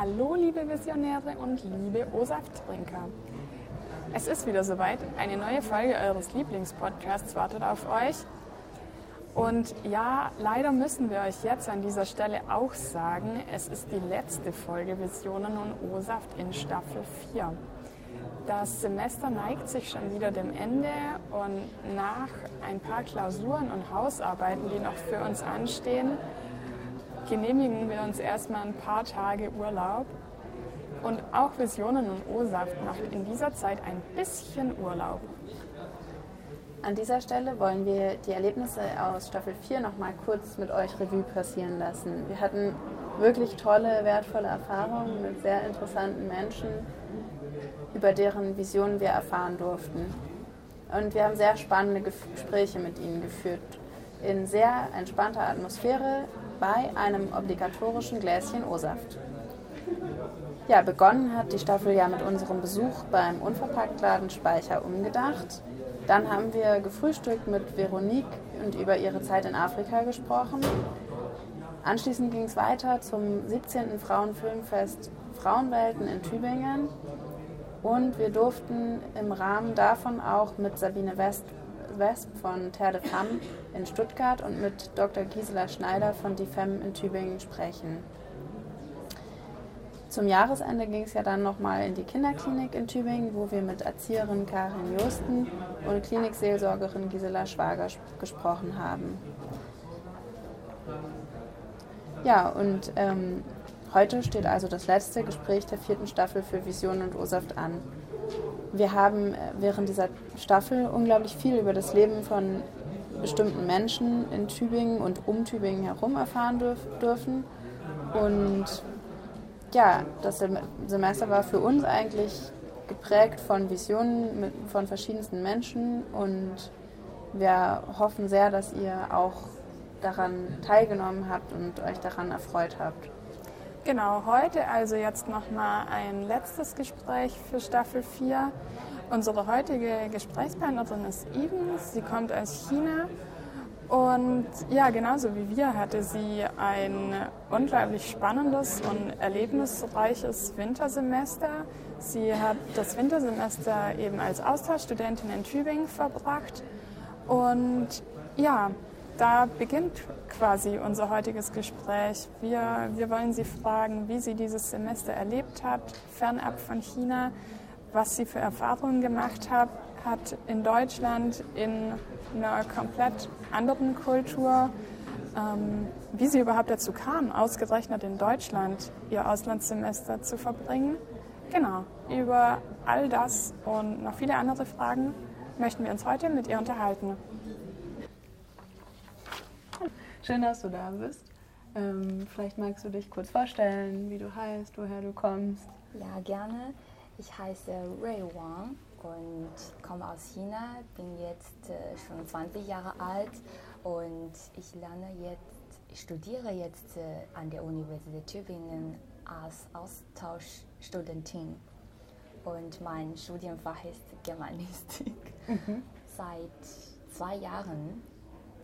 Hallo liebe Visionäre und liebe O-Saft-Trinker. Es ist wieder soweit. Eine neue Folge eures Lieblingspodcasts wartet auf euch. Und ja, leider müssen wir euch jetzt an dieser Stelle auch sagen, es ist die letzte Folge Visionen und O-Saft in Staffel 4. Das Semester neigt sich schon wieder dem Ende und nach ein paar Klausuren und Hausarbeiten, die noch für uns anstehen, genehmigen wir uns erstmal ein paar Tage Urlaub. Und auch Visionen und O-Saft macht in dieser Zeit ein bisschen Urlaub. An dieser Stelle wollen wir die Erlebnisse aus Staffel 4 noch mal kurz mit euch Revue passieren lassen. Wir hatten wirklich tolle, wertvolle Erfahrungen mit sehr interessanten Menschen, über deren Visionen wir erfahren durften. Und wir haben sehr spannende Gespräche mit ihnen geführt, in sehr entspannter Atmosphäre bei einem obligatorischen Gläschen O-Saft. Ja, begonnen hat die Staffel ja mit unserem Besuch beim Unverpacktladen Speicher umgedacht. Dann haben wir gefrühstückt mit Veronique und über ihre Zeit in Afrika gesprochen. Anschließend ging es weiter zum 17. Frauenfilmfest Frauenwelten in Tübingen. Und wir durften im Rahmen davon auch mit Sabine West Wesp von Terre de Femme in Stuttgart und mit Dr. Gisela Schneider von Die Femme in Tübingen sprechen. Zum Jahresende ging es ja dann nochmal in die Kinderklinik in Tübingen, wo wir mit Erzieherin Karin Josten und Klinikseelsorgerin Gisela Schwager gesprochen haben. Ja, und ähm, heute steht also das letzte Gespräch der vierten Staffel für Vision und Ursaft an. Wir haben äh, während dieser Staffel unglaublich viel über das Leben von bestimmten Menschen in Tübingen und um Tübingen herum erfahren dürf dürfen. Und ja, das Semester war für uns eigentlich geprägt von Visionen mit, von verschiedensten Menschen und wir hoffen sehr, dass ihr auch daran teilgenommen habt und euch daran erfreut habt. Genau, heute also jetzt nochmal ein letztes Gespräch für Staffel 4. Unsere heutige Gesprächspartnerin ist Eden, sie kommt aus China und ja, genauso wie wir hatte sie ein unglaublich spannendes und erlebnisreiches Wintersemester. Sie hat das Wintersemester eben als Austauschstudentin in Tübingen verbracht und ja, da beginnt quasi unser heutiges Gespräch. Wir, wir wollen Sie fragen, wie sie dieses Semester erlebt hat, fernab von China, was sie für Erfahrungen gemacht hat, hat in Deutschland in einer komplett anderen Kultur, ähm, wie sie überhaupt dazu kam, ausgerechnet in Deutschland ihr Auslandssemester zu verbringen. Genau, über all das und noch viele andere Fragen möchten wir uns heute mit ihr unterhalten. Schön, dass du da bist. Ähm, vielleicht magst du dich kurz vorstellen, wie du heißt, woher du kommst. Ja, gerne. Ich heiße Ray Wang und komme aus China, bin jetzt äh, schon 20 Jahre alt und ich lerne jetzt, ich studiere jetzt äh, an der Universität Tübingen als Austauschstudentin. Und mein Studienfach ist Germanistik. Mhm. Seit zwei Jahren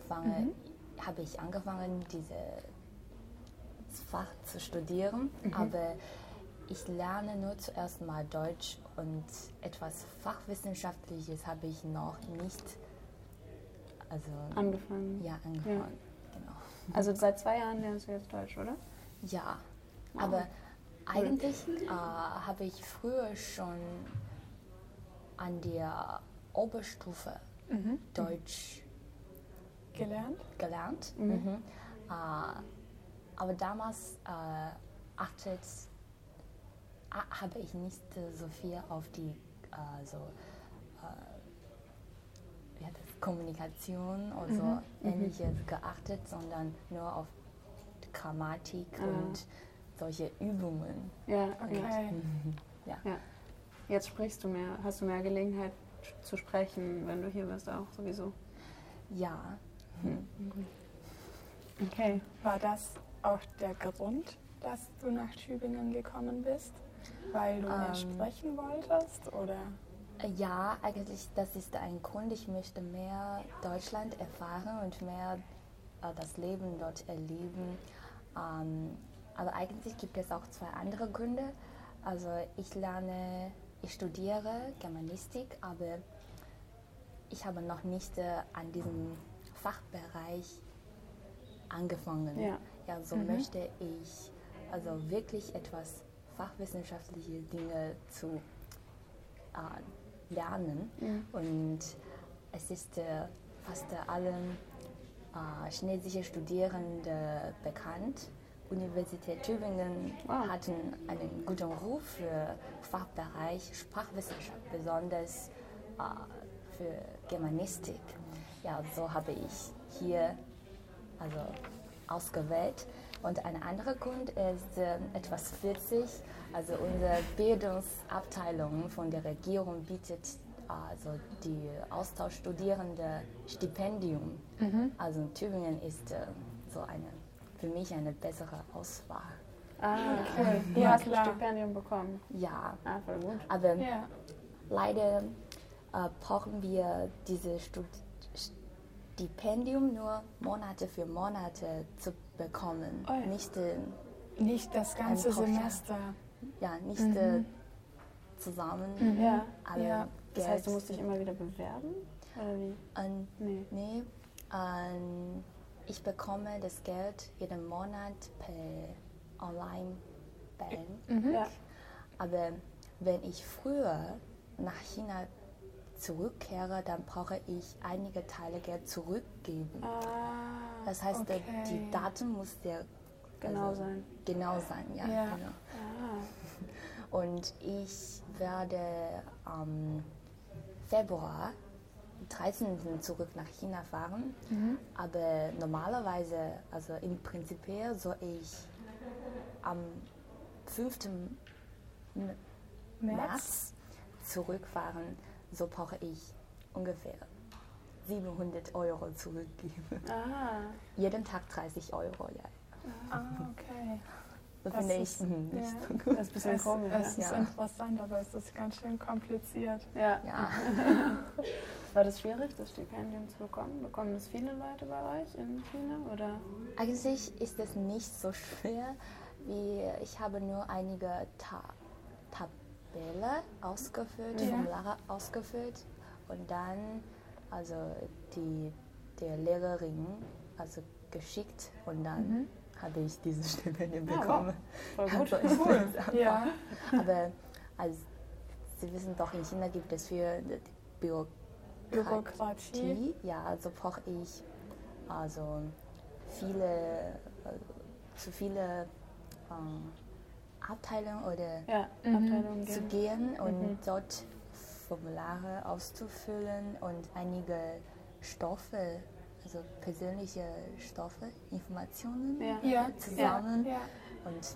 fange mhm habe ich angefangen, dieses Fach zu studieren, mhm. aber ich lerne nur zuerst mal Deutsch und etwas Fachwissenschaftliches habe ich noch nicht also angefangen. Ja, angefangen. Ja. Genau. Also seit zwei Jahren lernst du jetzt Deutsch, oder? Ja, wow. aber eigentlich äh, habe ich früher schon an der Oberstufe mhm. Deutsch gelernt. gelernt. Mhm. Mhm. Äh, aber damals äh, achtet, habe ich nicht so viel auf die äh, so, äh, ja, Kommunikation oder so mhm. mhm. ähnliches geachtet, sondern nur auf Grammatik ah. und solche Übungen. Ja, okay. Und, ja. ja. Jetzt sprichst du mehr, hast du mehr Gelegenheit zu sprechen, wenn du hier bist auch sowieso. Ja, Mhm. Okay. War das auch der Grund, dass du nach Tübingen gekommen bist? Weil du mehr ähm, sprechen wolltest oder? Ja, eigentlich das ist ein Grund. Ich möchte mehr Deutschland erfahren und mehr äh, das Leben dort erleben. Ähm, aber eigentlich gibt es auch zwei andere Gründe. Also ich lerne, ich studiere Germanistik, aber ich habe noch nicht äh, an diesem Fachbereich angefangen. Ja. ja so möchte ich also wirklich etwas fachwissenschaftliche Dinge zu äh, lernen. Und es ist äh, fast allen äh, chinesische Studierenden bekannt. Universität Tübingen Wow. hatten einen guten Ruf für Fachbereich Sprachwissenschaft, besonders äh, für Germanistik. Ja, so habe ich hier also ausgewählt. Und ein anderer Grund ist äh, etwas witzig. Also unsere Bildungsabteilung von der Regierung bietet also die Austauschstudierende Stipendium. Also Tübingen ist äh, so eine für mich eine bessere Auswahl. Ah, okay. Du Ja, hast ein. Stipendium bekommen. Ja, Ah, voll gut. aber Ja. leider äh, brauchen wir dieses Stud Stipendium nur Monate für Monate zu bekommen. Oh ja. Nicht, äh, Nicht das ganze. Semester. ja, nicht äh, zusammen Ja. alle Ja. Das heißt, du musst dich immer wieder bewerben? Oder wie? Und, Nee. nee, ähm, ich bekomme das Geld jeden Monat per Online-Bank. Mhm. Ja. Aber wenn ich früher nach China zurückkehre, dann brauche ich einige Teile Geld zurückgeben. Ah, Das heißt, okay. die Daten muss sehr genau also, sein. Genau sein, ja. Ja. Genau. Ah, Und ich werde am Februar 13. zurück nach China fahren. Mhm. Aber normalerweise, also im Prinzip soll ich am 5. M- März? März zurückfahren. So brauche ich ungefähr 700 Euro zurückgeben. ah. Jeden Tag 30 Euro, ja. Ah, okay. Das, Das finde ist- ich mhm, nicht ja. so gut. Das ist ein bisschen Es, komisch. es ist Ja. interessant, aber es ist ganz schön kompliziert. ja. Ja. War das schwierig, das Stipendium zu bekommen? Bekommen das viele Leute bei euch in China? Oder? Eigentlich ist es nicht so schwer, wie ich habe nur einige Ta Tabelle ausgefüllt, Ja. Formulare ausgefüllt und dann also die der Lehrerin also geschickt und dann habe ich dieses Stipendium Ah, wow. bekommen. Voll gut. Also Cool. Ja. Aber als Sie wissen doch, in China gibt es für die Bürokratie, Bürokratie. ja, also brauche ich also viele, äh, zu viele ähm, Abteilungen oder Ja, Mhm. Abteilung zu gehen. gehen und Mhm. dort Formulare auszufüllen und einige Stoffe, also persönliche Stoffe, Informationen Ja. Ja. zusammen. Ja. Und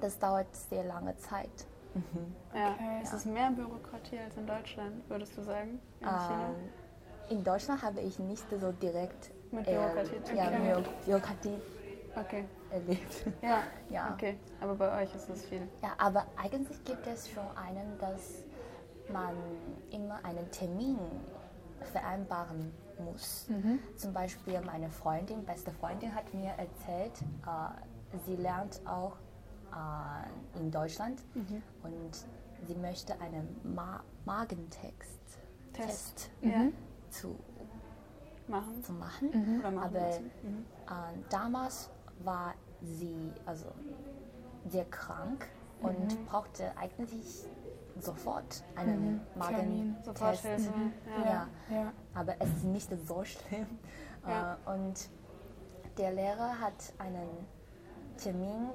das dauert sehr lange Zeit. Ja. Okay. Ist es mehr Bürokratie als in Deutschland, würdest du sagen? In China? Ähm, in Deutschland habe ich nicht so direkt Mit äh, Bürokratie ja, tun. Bü- Bürokratie Okay. erlebt. Ja. Ja. Okay. Aber bei euch ist es viel. Ja, aber eigentlich gibt es schon einen, dass man immer einen Termin vereinbaren muss. Zum Beispiel meine Freundin, beste Freundin, hat mir erzählt, äh, sie lernt auch äh, in Deutschland und sie möchte einen Ma Magentext Test. Ja. zu, Machen. zu machen. Machen Aber lassen. Mhm. äh, damals war sie also sehr krank und brauchte eigentlich sofort einen. Sofort Magentest. Hilfe. Ja. Ja. Ja. Aber es ist nicht so schlimm. Ja. Äh, und der Lehrer hat einen Termin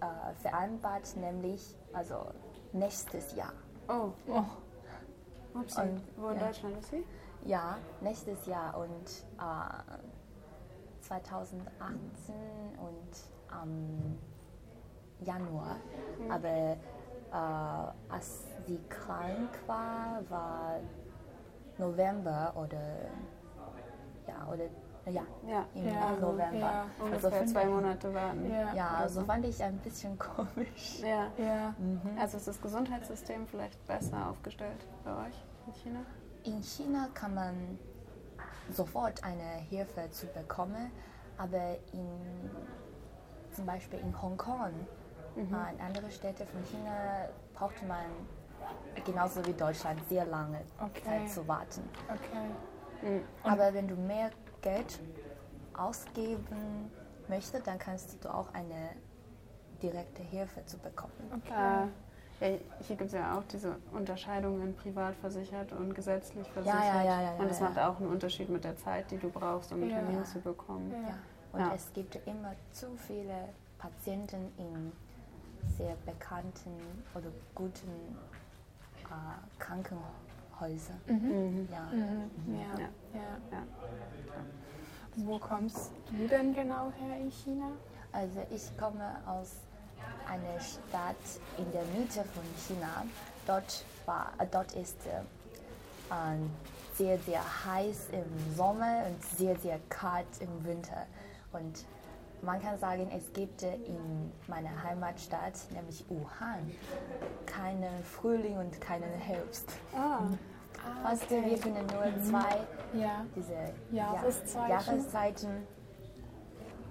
äh, vereinbart, nämlich also nächstes Jahr. Oh. Oh. Upsi. Und- Wo in ja. Deutschland ist sie? Ja, nächstes Jahr und äh, 2018 und am Januar. Aber äh, als sie krank war, war November oder ja oder ja Ja. im Ja, November. ja. Ungefähr finde zwei Monate warten. Ja. Ja, also so. fand ich ein bisschen komisch. Ja. Ja. Also ist das Gesundheitssystem vielleicht besser aufgestellt bei euch in China? In China kann man sofort eine Hilfe zu bekommen, aber in zum Beispiel in Hongkong, äh, in andere Städte von China, braucht man genauso wie Deutschland sehr lange Okay. Zeit zu warten. Okay. Aber wenn du mehr Geld ausgeben möchtest, dann kannst du auch eine direkte Hilfe zu bekommen. Okay. Äh, ja, hier gibt es ja auch diese Unterscheidung in privat versichert und gesetzlich versichert. ja, ja, ja, und es ja, macht auch einen Unterschied mit der Zeit, die du brauchst, um einen. Termin zu bekommen. Ja. Ja. Und Ja. es gibt immer zu viele Patienten in sehr bekannten oder guten äh, Krankenhäusern. Mhm. Ja. Mhm. Ja. Ja. Ja. Ja. Wo kommst du denn genau her in China? Also ich komme aus einer Stadt in der Mitte von China. Dort, war, äh, dort ist äh, sehr, sehr heiß im Sommer und sehr, sehr kalt im Winter. Und man kann sagen, es gibt äh, in meiner Heimatstadt, nämlich Wuhan, keinen Frühling und keinen Herbst. Ah. Weißt du, wir können nur zwei Ja. diese Mhm. Jahreszeiten. Ja, Jahreszeiten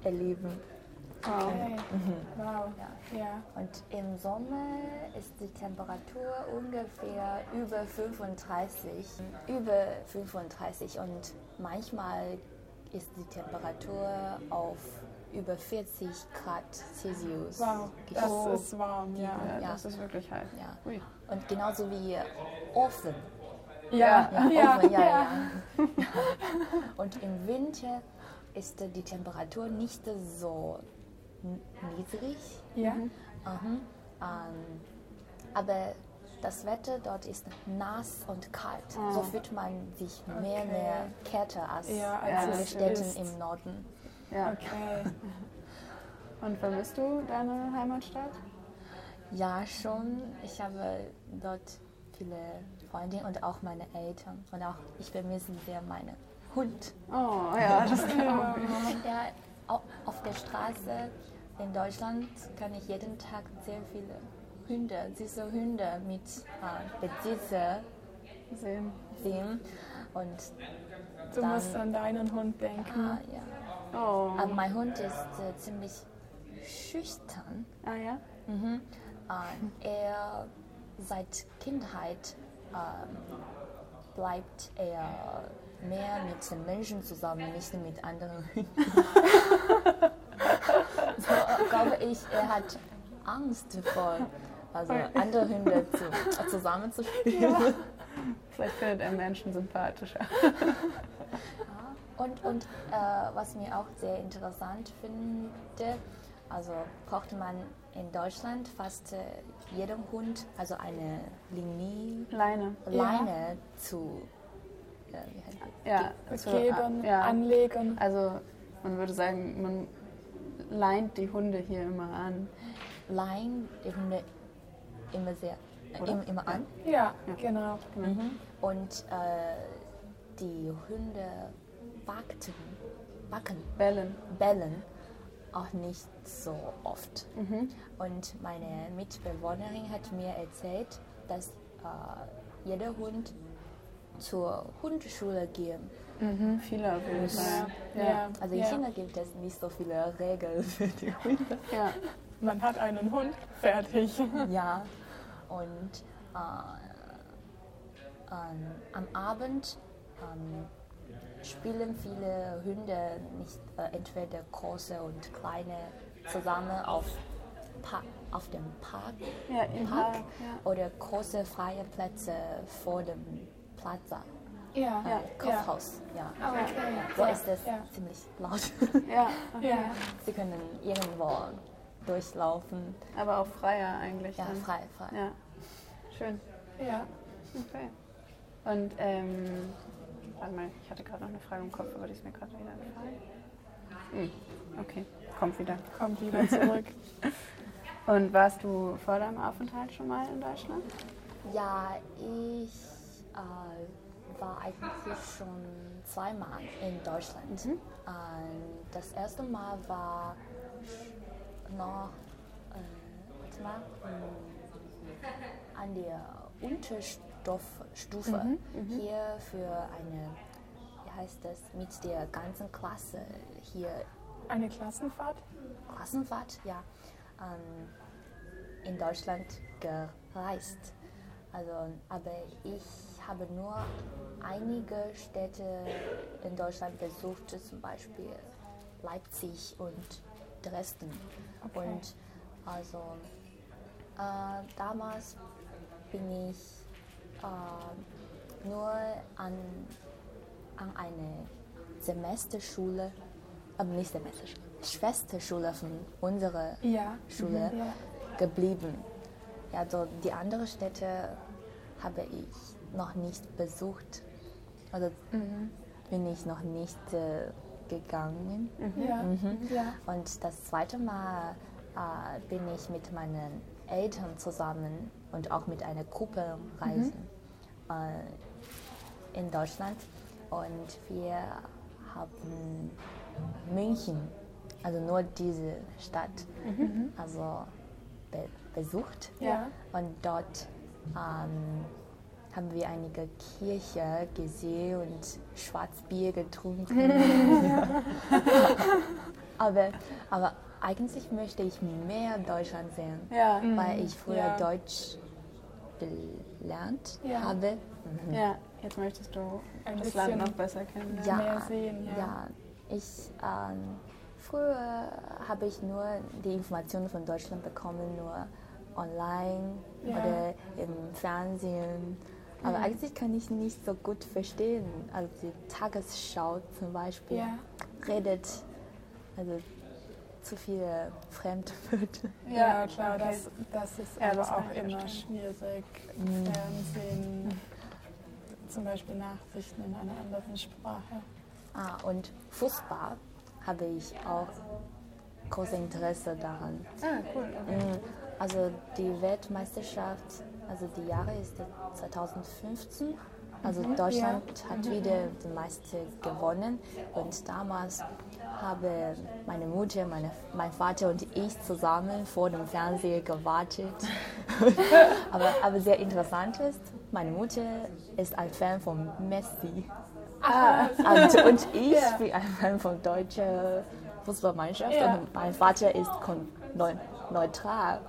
erleben. Okay. Wow. Ja. Ja. Und im Sommer ist die Temperatur ungefähr über 35, über 35 und manchmal ist die Temperatur auf über 40 Grad Celsius. Wow. Das gestiegen. ist warm, ja. Ja, das ist wirklich heiß. Ja. Ui. Und genauso wie Ofen. Ja. Ja, Ja. Ofen, ja, Ja. ja. Und im Winter ist die Temperatur nicht so niedrig. Ja. Mhm. Ähm, aber das Wetter dort ist nass und kalt. So fühlt man sich mehr, Okay. mehr kälter als Ja, als in es den Städten ist. im Norden. Ja. Okay. Und vermisst du deine Heimatstadt? Ja, schon. Ich habe dort viele Freunde und auch meine Eltern. Und auch ich vermisse sehr meinen Hund. Oh, ja, das kann Ja. Ja, auf der Straße in Deutschland kann ich jeden Tag sehr viele Hunde, süße Hunde mit äh, Besitzer sehen. sehen. Und Du Dann- musst an deinen Hund denken. ah, ja. Oh. Aber mein Hund ist äh, ziemlich schüchtern. Ah ja? Mhm. Äh, er seit Kindheit ähm, bleibt er mehr mit den Menschen zusammen, nicht mit anderen Hunden. so glaube ich, er hat Angst vor also andere Hunde zu, zusammen zu spielen. Vielleicht findet er Menschen sympathischer. Und, und äh, was mir auch sehr interessant finde, also braucht man in Deutschland fast äh, jedem Hund also eine Linie, Leine. Leine zu wie heißt das? Ja. also, Geben, ja. anlegen. Also man würde sagen, man leint die Hunde hier immer an. leihen die Hunde immer sehr äh, immer an. Ja, genau. Mhm. Und äh, die Hunde backten, backen, Bellen. bellen auch nicht so oft. Mhm. Und meine Mitbewohnerin hat mir erzählt, dass äh, jeder Hund zur Hundeschule gehen. Mhm. Viele auf jeden Fall. Ja. Ja. Also in ja. China gibt es nicht so viele Regeln für die Hunde. Ja. Man hat einen Hund, fertig. Ja, und äh, ähm, am Abend ähm, spielen viele Hunde nicht äh, entweder große und kleine zusammen auf, pa auf dem Park, Ja, Park Park. Ja. oder große freie Plätze vor dem Plaza, Ja. äh, Ja. Kaufhaus. Ja. Ah, okay. Da ist es Ja. ziemlich laut. Ja. Ja. Sie können irgendwo durchlaufen. Aber auch freier eigentlich. Ja, dann. frei, frei. Ja. Schön. Ja. Okay. Und ähm, warte mal, ich hatte gerade noch eine Frage im Kopf, aber die ist mir gerade wieder entfallen. Hm. Okay, kommt wieder. Kommt wieder zurück. Und warst du vor deinem Aufenthalt schon mal in Deutschland? Ja, ich äh, war eigentlich schon zweimal in Deutschland. Mhm. Ähm, das erste Mal war noch äh, mal, ähm, an der Unterstufe Mhm, hier für eine, wie heißt das, mit der ganzen Klasse hier Eine Klassenfahrt? Klassenfahrt, ja. Ähm, in Deutschland gereist. Also, aber ich habe nur einige Städte in Deutschland besucht, zum Beispiel Leipzig und Dresden. Okay. Und also äh, damals bin ich äh, nur an, an eine Semesterschule, aber nicht Semesterschule, Schwesterschule von unserer Ja. Schule Mhm. Ja. geblieben. Also die anderen Städte habe ich noch nicht besucht. Also bin ich noch nicht äh, gegangen. Ja. ja. Und das zweite Mal äh, bin ich mit meinen Eltern zusammen und auch mit einer Gruppe reisen äh, in Deutschland. Und wir haben München, also nur diese Stadt, also be besucht. Ja. Und dort ähm, haben wir einige Kirche gesehen und Schwarzbier getrunken. aber, aber eigentlich möchte ich mehr Deutschland sehen, Ja, weil ich früher Ja. Deutsch gelernt Ja. habe. ja. Jetzt möchtest du Ein das Land noch besser kennenlernen. Ja, mehr sehen, ja. ja. ich ähm, früher habe ich nur die Informationen von Deutschland bekommen, nur online Ja. oder im Fernsehen. Aber eigentlich kann ich nicht so gut verstehen. Also die Tagesschau zum Beispiel Ja. redet also zu viele Fremdwörter. Ja, Ja, klar, okay. das, das ist aber auch immer schwierig. Fernsehen, zum Beispiel Nachrichten in einer anderen Sprache. Ah, und Fußball habe ich auch großes Interesse daran. Ah, cool. Okay. Mm, Also die Weltmeisterschaft, also die Jahre ist 2015. Also Deutschland hat wieder die Meister gewonnen und damals haben meine Mutter, meine, mein Vater und ich zusammen vor dem Fernseher gewartet. aber, aber sehr interessant ist, meine Mutter ist ein Fan von Messi und, und ich bin ein Fan von deutscher Fußballmannschaft Ja. und mein Vater ist neutral.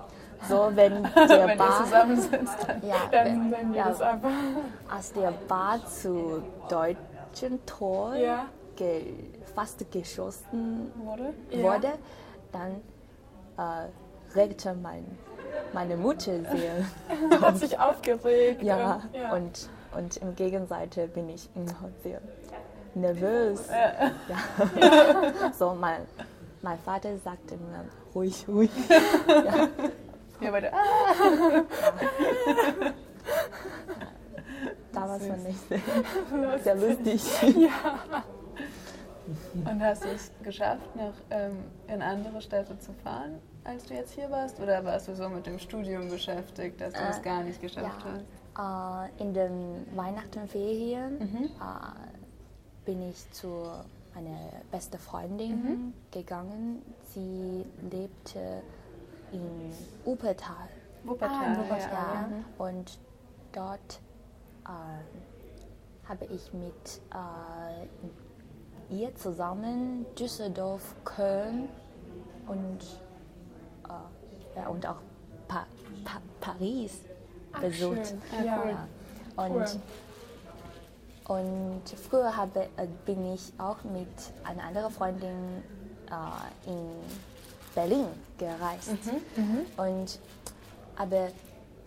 So, wenn der Wenn dann. ja, Dann wenn, ja, das einfach. als der Ball zu deutschen Tor Ja. ge, fast geschossen Wurde? Wurde, dann äh, regte mein, meine Mutter sehr. Hat sich aufgeregt. Ja, und, ja. Und, und im Gegenseite bin ich immer sehr nervös. Ja. So, mein, mein Vater sagt immer, ruhig, ruhig. Ja, beide. Ah, Damals fand ich sehr, sehr lustig. und hast du es geschafft, noch ähm, in andere Städte zu fahren, als du jetzt hier warst? Oder warst du so mit dem Studium beschäftigt, dass du es Äh, gar nicht geschafft hast? Ja, äh, in den Weihnachtenferien Mhm. äh, bin ich zu meiner besten Freundin gegangen. Sie lebte in Wuppertal. Wuppertal. Ah, in Wuppertal. Ja, Ja. und dort äh, habe ich mit äh, ihr zusammen Düsseldorf, Köln und, äh, ja, und auch pa pa Paris besucht. schön. Ja, cool. Und, und früher habe, äh, bin ich auch mit einer anderen Freundin äh, in Berlin gereist. Und, aber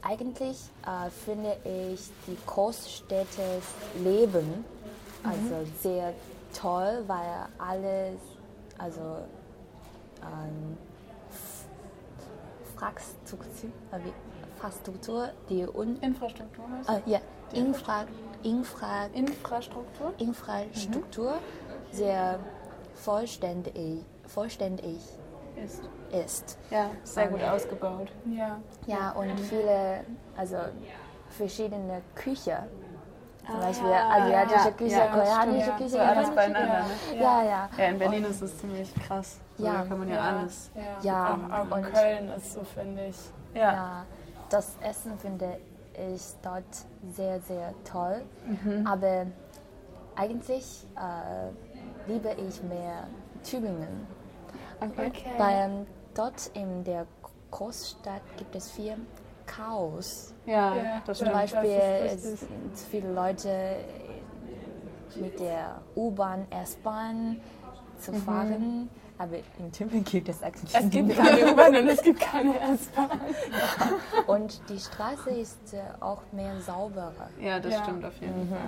eigentlich äh, finde ich die Großstädte Leben also sehr toll, weil alles, also ähm, Infrastruktur, Infrastruktur, die un, Infrastruktur heißt äh, ja, Infra, Infra, Infrastruktur? Infrastruktur sehr vollständig, vollständig Ist. ist. Ja, sehr gut ausgebaut. ja. Ja, und viele, also verschiedene Küche. Zum Beispiel Ah, asiatische ja, Küche, ja, koreanische. Küche, So alles beieinander. Ne? Ja, ja. Ja, in Berlin ist es ziemlich krass. So, Ja. da kann man ja, alles. Ja, Ja, auch, auch in und- Köln ist so, finde ich. Ja. Ja, das Essen finde ich dort sehr, sehr toll. Aber eigentlich äh, liebe ich mehr Tübingen. Okay. Okay. Weil dort in der Großstadt gibt es viel Chaos. Ja, Ja, das Zum. Beispiel das ist es viele Leute mit der U-Bahn, S-Bahn zu fahren, aber in Tübingen gibt es eigentlich Es gibt keine U-Bahn und es gibt keine S-Bahn. Und die Straße ist äh, auch mehr sauberer. Ja, das Ja. stimmt auf jeden Fall.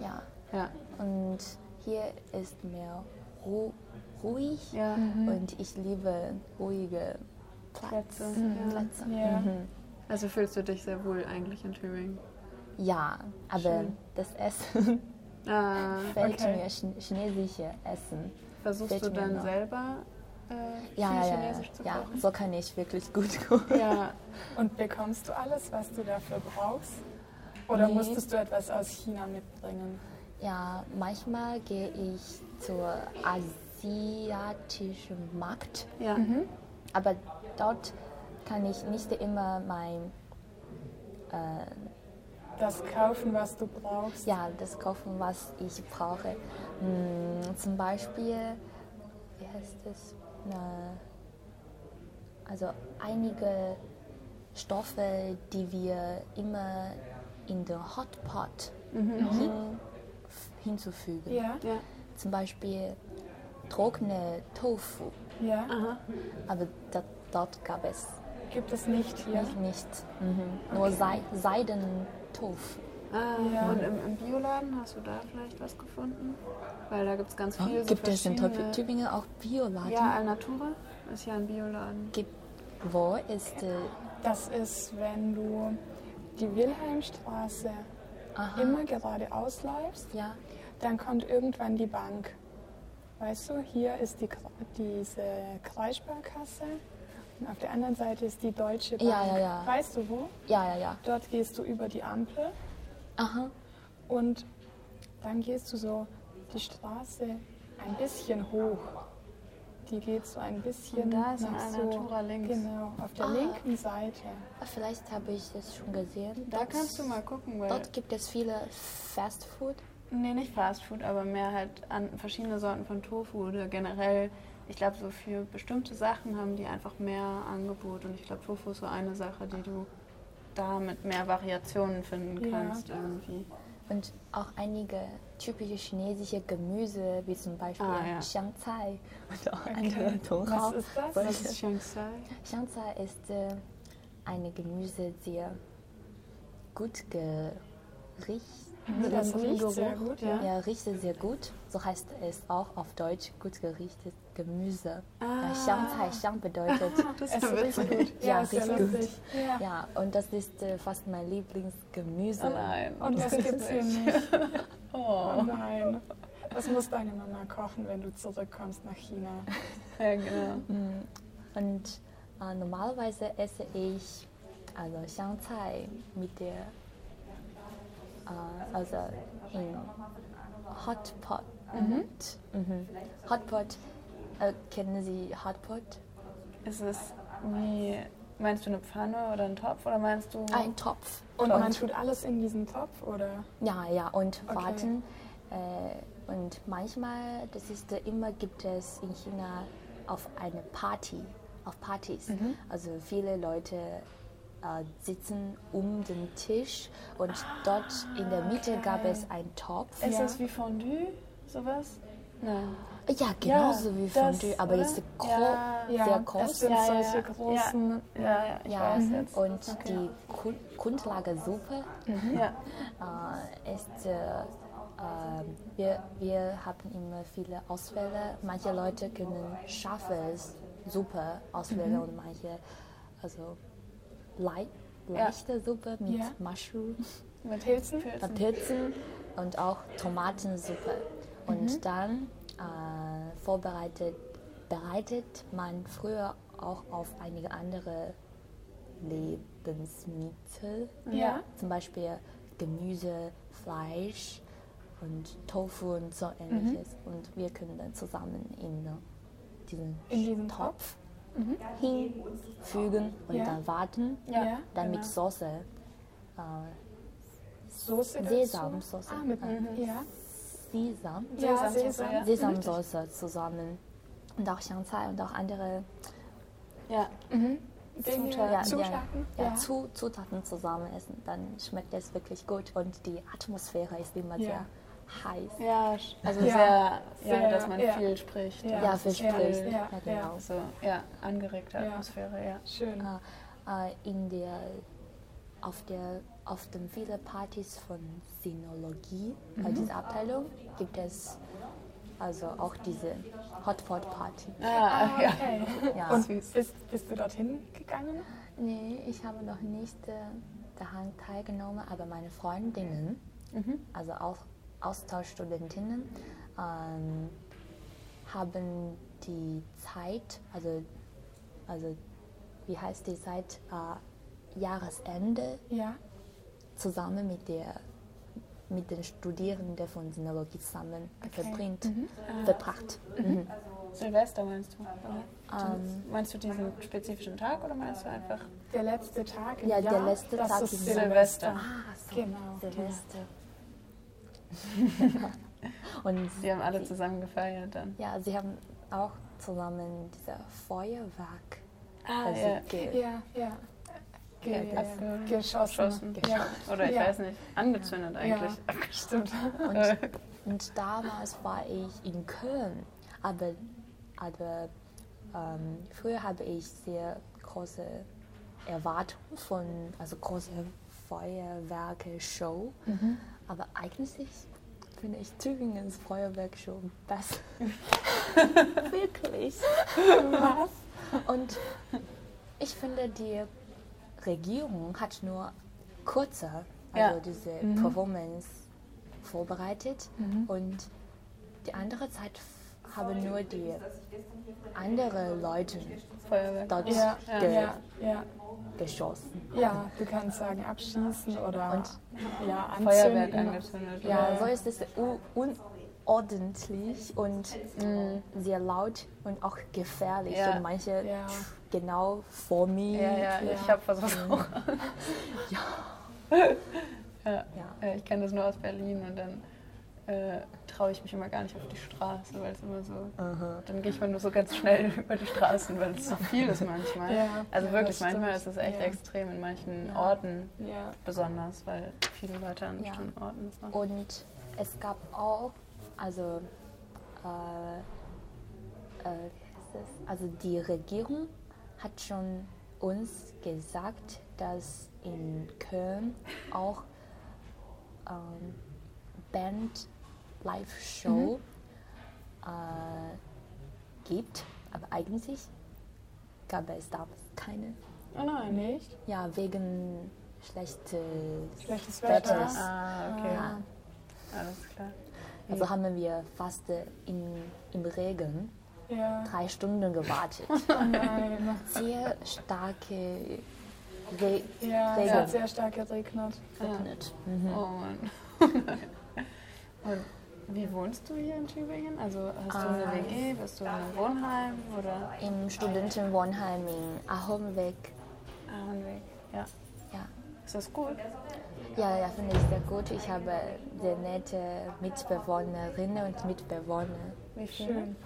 Ja. Ja. Und hier ist mehr ru ruhig Ja. und ich liebe ruhige Plätze. Plätze. Ja. Plätze. Ja. Mhm. Also fühlst du dich sehr wohl eigentlich in Tübingen? ja, aber Schön. das Essen Ah, fällt Okay. mir Ch chinesische Essen. Versuchst Fällt du dann noch. selber äh, Ja, ja, ja, Chinesisch zu ja, kochen? so kann ich wirklich gut kochen. Ja, Und bekommst du alles, was du dafür brauchst? Oder Nee. musstest du etwas aus China mitbringen? Ja, manchmal gehe ich zur asiatischen Markt, ja. aber dort kann ich nicht immer mein äh, Das kaufen, was du brauchst? ja, das kaufen, was ich brauche. Hm, zum Beispiel, wie heißt das? Na, also einige Stoffe, die wir immer in den Hotpot hin, hinzufügen. Ja. ja. Zum Beispiel trockene Tofu. Ja. Aha. Aber da, dort gab es Gibt es nicht hier? nicht, nicht mhm. nur Sei, Seidentofu. Ah, Ja. Und im, im Bioladen hast du da vielleicht was gefunden? Weil da gibt es ganz viele so Gibt es in Tübingen auch Bioladen? Ja, Alnatura ist ja ein Bioladen. Gibt, wo ist äh, Das ist, wenn du die Wilhelmstraße aha, immer geradeaus läufst, ja, dann kommt irgendwann die Bank. Weißt du, hier ist die, diese Kreissparkasse und auf der anderen Seite ist die Deutsche Bank. Ja, ja, ja. Weißt du wo? ja, ja, ja. Dort gehst du über die Ampel Aha, und dann gehst du so die Straße ein bisschen hoch. Die geht so ein bisschen Und da ist nach ein so, links. Genau, auf der Ah. linken Seite. vielleicht habe ich das schon gesehen. Da Dort- kannst du mal gucken, weil... Dort gibt es viele Fast Food. Nee, nicht Fast Food, aber mehr halt an verschiedene Sorten von Tofu oder generell. Ich glaube, so für bestimmte Sachen haben die einfach mehr Angebot und ich glaube, Tofu ist so eine Sache, die du da mit mehr Variationen finden Ja. kannst irgendwie. Und auch einige typische chinesische Gemüse, wie zum Beispiel Ah, ja. Xiangcai und auch Okay. andere Tonghao. Was ist das? Was ist Shanxai? Xiangcai ist äh, eine Gemüse sehr gut gerichtet. Das guten riecht Geruch, sehr gut, ja. ja. Ja, riecht sehr gut. So heißt es auch auf Deutsch gut gerichtetes Gemüse. Ah. Ja, Xiangcai, Xiang bedeutet Das Es ist ja riecht witzig. gut. Ja, ist sehr riecht gut. Ja. ja, und das ist äh, fast mein Lieblingsgemüse. Oh nein. Und das gibt's hier nicht. Oh. Oh nein. Das muss deine Mama kochen, wenn du zurückkommst nach China. Ja, genau. Mm, Und äh, normalerweise esse ich also Xiangcai mit der äh, also in Hotpot. Mhm. Hotpot. Äh, kennen Sie Hotpot? Ist es wie, meinst du eine Pfanne oder einen Topf oder meinst du... Ein Topf. Und man tut alles in diesen Topf, oder? Ja, ja, und Okay. warten. Äh, und manchmal, das ist äh, immer gibt es in China auf eine Party, auf Partys. Mhm. Also viele Leute äh, sitzen um den Tisch und dort in der Mitte gab okay. es einen Topf. Ist Ja. das wie Fondue, sowas? Nein. Ja, genauso Ja, wie das, Fondue, aber oder? jetzt gro Ja. Ja, sehr es groß. sind Ja, ja, solche ja. großen. Ja, ja, ich Ja, weiß jetzt. und Okay. die Grund Grundlagensuppe Ja. äh, ist, äh, äh, wir, wir haben immer viele Auswähle. Manche Leute können scharfe Suppe auswählen und manche also lei leichte Suppe mit Ja. Mushroom, Mit Pilzen? mit Pilzen und auch Tomatensuppe. Und dann äh, vorbereitet bereitet man früher auch auf einige andere Lebensmittel Ja. zum Beispiel Gemüse, Fleisch und Tofu und so ähnliches. Und wir können dann zusammen in äh, diesen, In diesen Topf hinfügen und Ja. dann warten. Ja, dann mit genau. Soße, äh, Soße? Sesamsoße, Ah, mit, äh, ja. Sesam, Ja, Sesamsoße, Sesam. Sesamsoße zusammen und auch Xiangcai und auch andere Ja. Dinge, Zutaten. ja, Zutaten. Ja, ja, Zu, Zutaten zusammen essen, dann schmeckt es wirklich gut und die Atmosphäre ist immer Ja. sehr heiß. Ja, also Ja. sehr, Sehr, dass man ja. viel spricht. Ja. viel Ja, spricht. ja, Ja, ja. genau. So, ja, angeregte. Atmosphäre, ja. Schön. Äh, äh, in der, auf, der, auf den vielen Partys von Sinologie, Mhm. äh, dieser Abteilung, gibt es also auch diese Hotpot Party. Ah, Ah, ja. okay. Ja. Und Süß. bist, bist du dorthin gegangen? Nee, ich habe noch nicht äh, daran teilgenommen, aber meine Freundinnen, Mhm. also auch Austauschstudentinnen, ähm, haben die Zeit, also, also wie heißt die Zeit, äh, Jahresende Ja. Zusammen mit, der, mit den Studierenden von Sinologie zusammen verbringt, verbracht. Mhm. Silvester meinst du? Oder? meinst du diesen spezifischen Tag oder meinst du einfach? Der letzte Tag im Ja, der Jahr, letzte das Tag ist Silvester. Silvester. Ah, so, Genau, Silvester. Und Die haben alle zusammen gefeiert dann. ja, sie haben auch zusammen dieser Feuerwerk Ah, also ja. Ja, ja. Ge Ja, abge- geschossen. Geschossen. Ja. Oder ich ja. weiß nicht, angezündet eigentlich. Ja, stimmt. Und, und damals war ich in Köln, aber, aber ähm, früher habe ich sehr große Erwartungen von, also große Feuerwerke-Show. Aber eigentlich finde ich Tübingens Feuerwerk-Show besser. Wirklich. Was? Und ich finde, die Regierung hat nur kurze, also Ja. diese Performance vorbereitet und die andere Zeit haben nur die andere Leute Feuerwerk. dort Ja, ge ja, ja. geschossen. Ja, du kannst sagen abschießen oder Und- ja, Feuerwerk angezündet. Ja, so ist es unordentlich und mm, sehr laut und auch gefährlich. Ja. Und manche Ja. Genau vor mir. Ja, ja, ich habe versucht auch. ja. Ja. Ja, ich kenne das nur aus Berlin und dann äh, traue ich mich immer gar nicht auf die Straße, weil es immer so. Dann gehe ich mal nur so ganz schnell über die Straßen, weil es so viel ist manchmal. Ja, also ja, wirklich, manchmal ist es echt Ja. extrem in manchen Ja. Orten Ja. besonders, weil viele Leute an Ja. bestimmten Orten das machen. Und es gab auch, also, äh, äh, wie heißt es? also die Regierung hat schon uns gesagt, dass in Köln auch ähm, Band Live-Show äh, gibt, aber eigentlich gab es damals keine. Oh nein, nicht? Ja, wegen schlechtes Schlechtes Wetter. Ah, okay. Ja. Alles klar. Also haben wir fast äh, in, im Regen Ja. drei Stunden gewartet. Oh nein. Sehr starke Re Ja, es Regen. hat sehr stark geregnet. regnet. Mhm. Oh Mann. Und wie wohnst du hier in Tübingen? Also hast du eine Ah. WG, bist du in einem Wohnheim oder Im Studentenwohnheim in Ahomweg. Ahrenweg? Ja. Ja. Ist das gut? Ja, ja, finde ich sehr gut. Ich habe sehr nette Mitbewohnerinnen und Mitbewohner. Wie? Schön.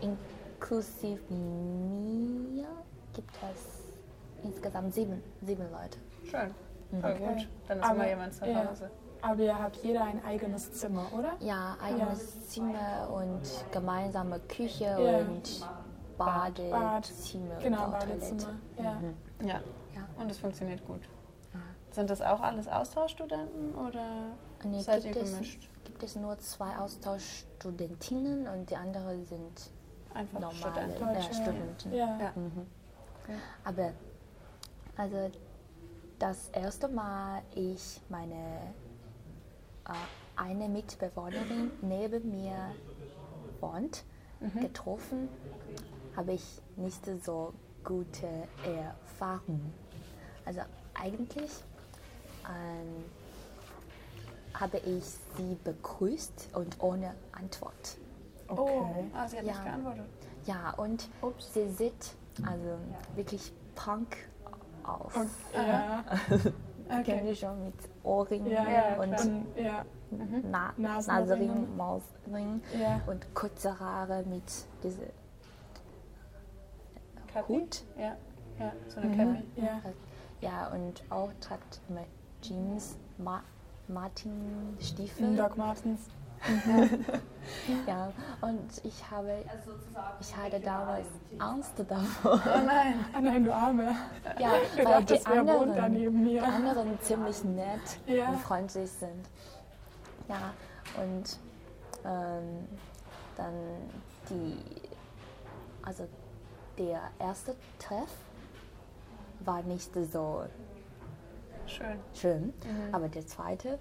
Inklusive mir gibt es insgesamt sieben, sieben Leute. Schön. Voll Okay. gut. Dann ist Aber- immer jemand zu ja. Hause. Aber ihr habt jeder ein eigenes Zimmer, oder? Ja, eigenes Zimmer und gemeinsame Küche Ja. und Badezimmer Genau, und auch Toilette. Badezimmer. Ja. Ja. Ja. Und es funktioniert gut. Sind das auch alles Austauschstudenten oder Nee, seid gibt, ihr es, gemischt? gibt es nur zwei Austauschstudentinnen und die anderen sind Einfach normale Studenten. Deutsche. Studenten. Ja. Ja. Mhm. Okay. Aber also das erste Mal ich meine äh, eine Mitbewohnerin neben mir wohnt getroffen, habe ich nicht so gute Erfahrungen. Also eigentlich ähm, habe ich sie begrüßt und ohne Antwort. Oh, ah, sie hat Ja. nicht geantwortet. Ja, und sie sieht also wirklich Punk aus. Ja. kennen Okay. Sie schon mit Ohrring Ja, Ja, und klar. ja, Na Nasenring. Mausring ja. und kurze Haare mit diesem Kapi? Hut. Ja, ja, so eine Mhm. Cappy. Ja. Ja, und auch trägt immer Jeans, Ma Martin Stiefel. Doc Martens. Ja, und ich habe, ich hatte damals Angst davor. Oh nein. Ah nein, du Arme. Ja, Ich weil dachte, die anderen, die anderen ziemlich nett Ja. und freundlich sind. Ja, und ähm, dann die, also der erste Treff war nicht so Schön. schön, aber der zweite,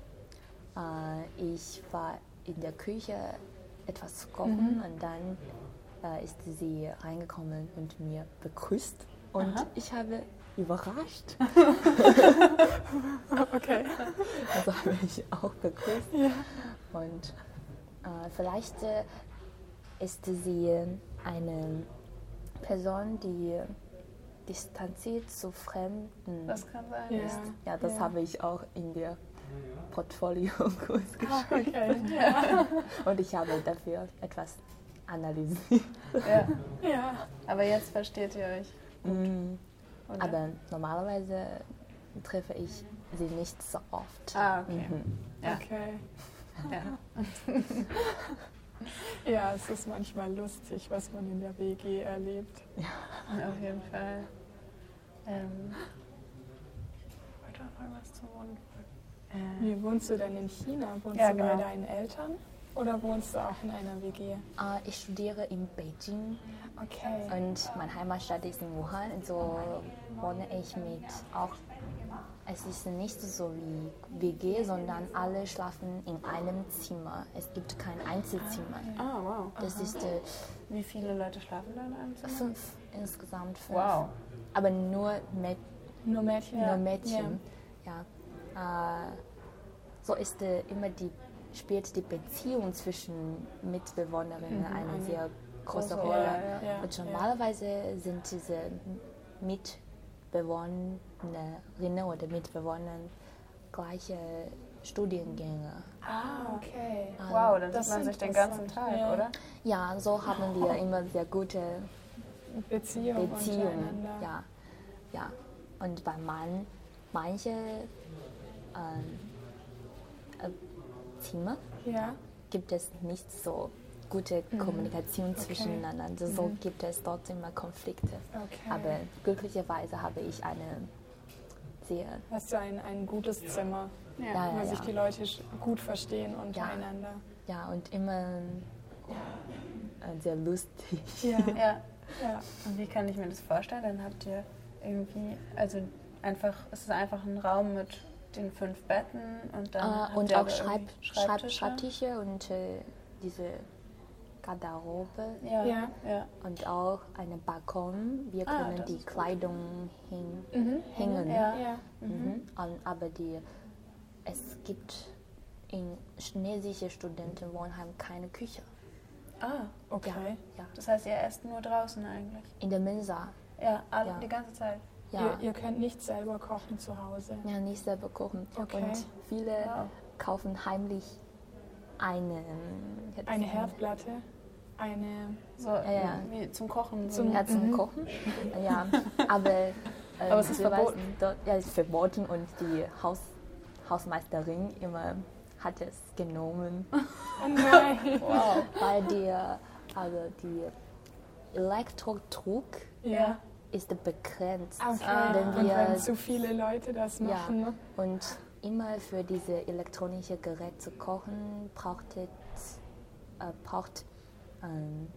äh, ich war in der Küche etwas zu kochen und dann äh, ist sie reingekommen und mir begrüßt und Aha. ich habe überrascht. Okay. Also habe ich auch begrüßt. Ja. Und äh, vielleicht äh, ist sie eine Person, die distanziert zu Fremden Das kann sein. Ja. ist. Ja, das Ja. habe ich auch in der Portfolio-Kurs Ah, geschrieben. okay. Ja. Und ich habe dafür etwas analysiert. Ja. ja. Aber jetzt versteht ihr euch. Mm, Oder? Aber normalerweise treffe ich sie nicht so oft. Ah, okay. Mhm. Ja. Okay. Ja. Ja, es ist manchmal lustig, was man in der WG erlebt. Auf jeden Fall. Ähm, ich wollte noch irgendwas zum Wohnen. Äh, Wie wohnst du denn in China? Wohnst Ja, du bei genau. deinen Eltern oder wohnst du auch in einer WG? Äh, ich studiere in Beijing Okay. und meine Heimatstadt ist in Wuhan. So wohne ich mit auch. Es ist nicht so wie WG, sondern alle schlafen in einem Zimmer. Es gibt kein Einzelzimmer. ah, wow. Das ist äh, Wie viele Leute schlafen da in einem Zimmer? fünf insgesamt fünf. Wow. Aber nur mit Nur Mädchen? nur Mädchen. Ja. Äh, so ist äh, immer die spielt die Beziehung zwischen Mitbewohnerinnen eine sehr große Große Rolle. Ja. Ja. Und normalerweise sind diese Mitbewohnerinnen oder Mitbewohner gleiche Studiengänge. Ah, okay. Wow, dann Das sieht man sich den ganzen Tag, ja. oder? Ja, so haben wir immer sehr gute Beziehung, Beziehungen. untereinander. Ja, ja. Und bei man, manche ähm, äh, Zimmer Ja. gibt es nicht so gute Kommunikation zwischeneinander. So gibt es dort immer Konflikte. Okay. Aber glücklicherweise habe ich eine sehr, Hast du ein, ein gutes Zimmer, ja, wo ja, sich die Leute gut verstehen untereinander? ja und immer sehr lustig. Ja. Ja. ja. Und wie kann ich mir das vorstellen? Dann habt ihr irgendwie, also einfach, es ist einfach ein Raum mit den fünf Betten und dann. Äh, und auch Schreib, Schreibtische. Schreibtische und äh, diese Garderobe. Ja. Ja. ja. Und auch einen Balkon. Wir Ah, können die. Kleidung hin, Mhm. hängen. Ja. Ja. Mhm. Und, aber die, es gibt in chinesischen Studentenwohnheim keine Küche. Ah, Okay. Ja. das heißt, ihr esst nur draußen eigentlich? In der Mensa. Ja, alle, Ja. die ganze Zeit. Ja. Ihr, ihr könnt nicht selber kochen zu Hause. ja, nicht selber kochen. Okay. Und viele Wow. kaufen heimlich eine, Eine Herdplatte, eine. So ja. wie zum Kochen. Zum- Ja, zum Mhm. Kochen. Ja, aber, ähm, Aber es ist verboten. Dort, ja, es ist verboten und die Haus, Hausmeisterin immer hat es genommen, Oh nein! wow. weil die, also die Elektrodruck ja. Ist begrenzt. Okay. Wenn Und wir, wenn zu viele Leute das ja, machen. ne? und immer für diese elektronische Gerät zu kochen, braucht es, äh, braucht ähm,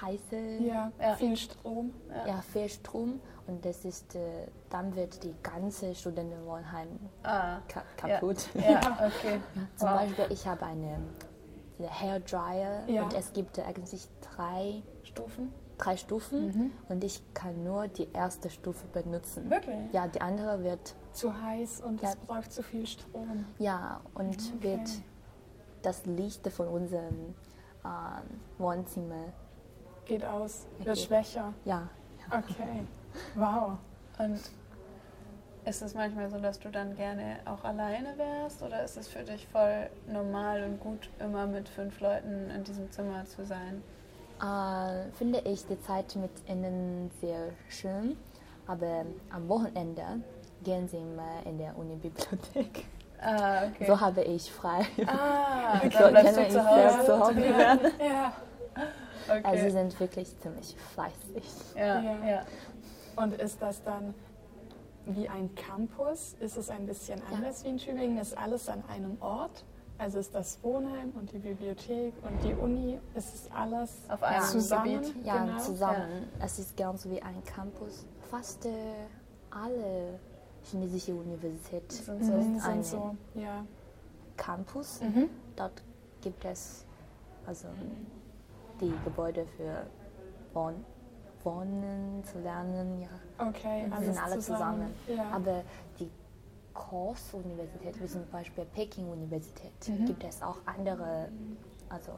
heiße Ja, Ja. viel Strom. ja, viel Strom und das ist, äh, dann wird die ganze Studentenwohnheim Ah, ka kaputt. ja, okay. Zum Wow. Beispiel, ich habe eine, eine Hairdryer Ja. und es gibt äh, eigentlich drei, Stufen? Drei Stufen und ich kann nur die erste Stufe benutzen. Wirklich? Ja, die andere wird, Zu heiß und Ja. es braucht zu viel Strom. ja, und wird das Licht von unserem ähm, Wohnzimmer, Geht aus, wird Okay. schwächer. ja, Okay. Wow. Und ist es manchmal so, dass du dann gerne auch alleine wärst oder ist es für dich voll normal und gut, immer mit fünf Leuten in diesem Zimmer zu sein? Äh, finde ich die Zeit mit ihnen sehr schön, aber am Wochenende gehen sie immer in der Unibibliothek. Ah, okay. So habe ich frei. ah, so dann bleibst du ich zu Hause. zu Hause werden. Ja. Okay. Also sie sind wirklich ziemlich fleißig. ja, Ja. ja. Und ist das dann wie ein Campus? Ist es ein bisschen anders wie in Tübingen? Ist alles an einem Ort? Also ist das Wohnheim und die Bibliothek und die Uni, ist es alles Auf einem zusammen? Gebiet. Ja, Genau. zusammen. Es ist genauso wie ein Campus. Fast äh, alle chinesische Universitäten Sind so. Mhm, ein sind so, ja. Campus. Mhm. Dort gibt es also die Gebäude für Wohn Wohnen, zu lernen, ja. Okay, alles sind alle zusammen. Ja. Aber die Großuniversität, wie zum Beispiel Peking-Universität, Mhm. gibt es auch andere, also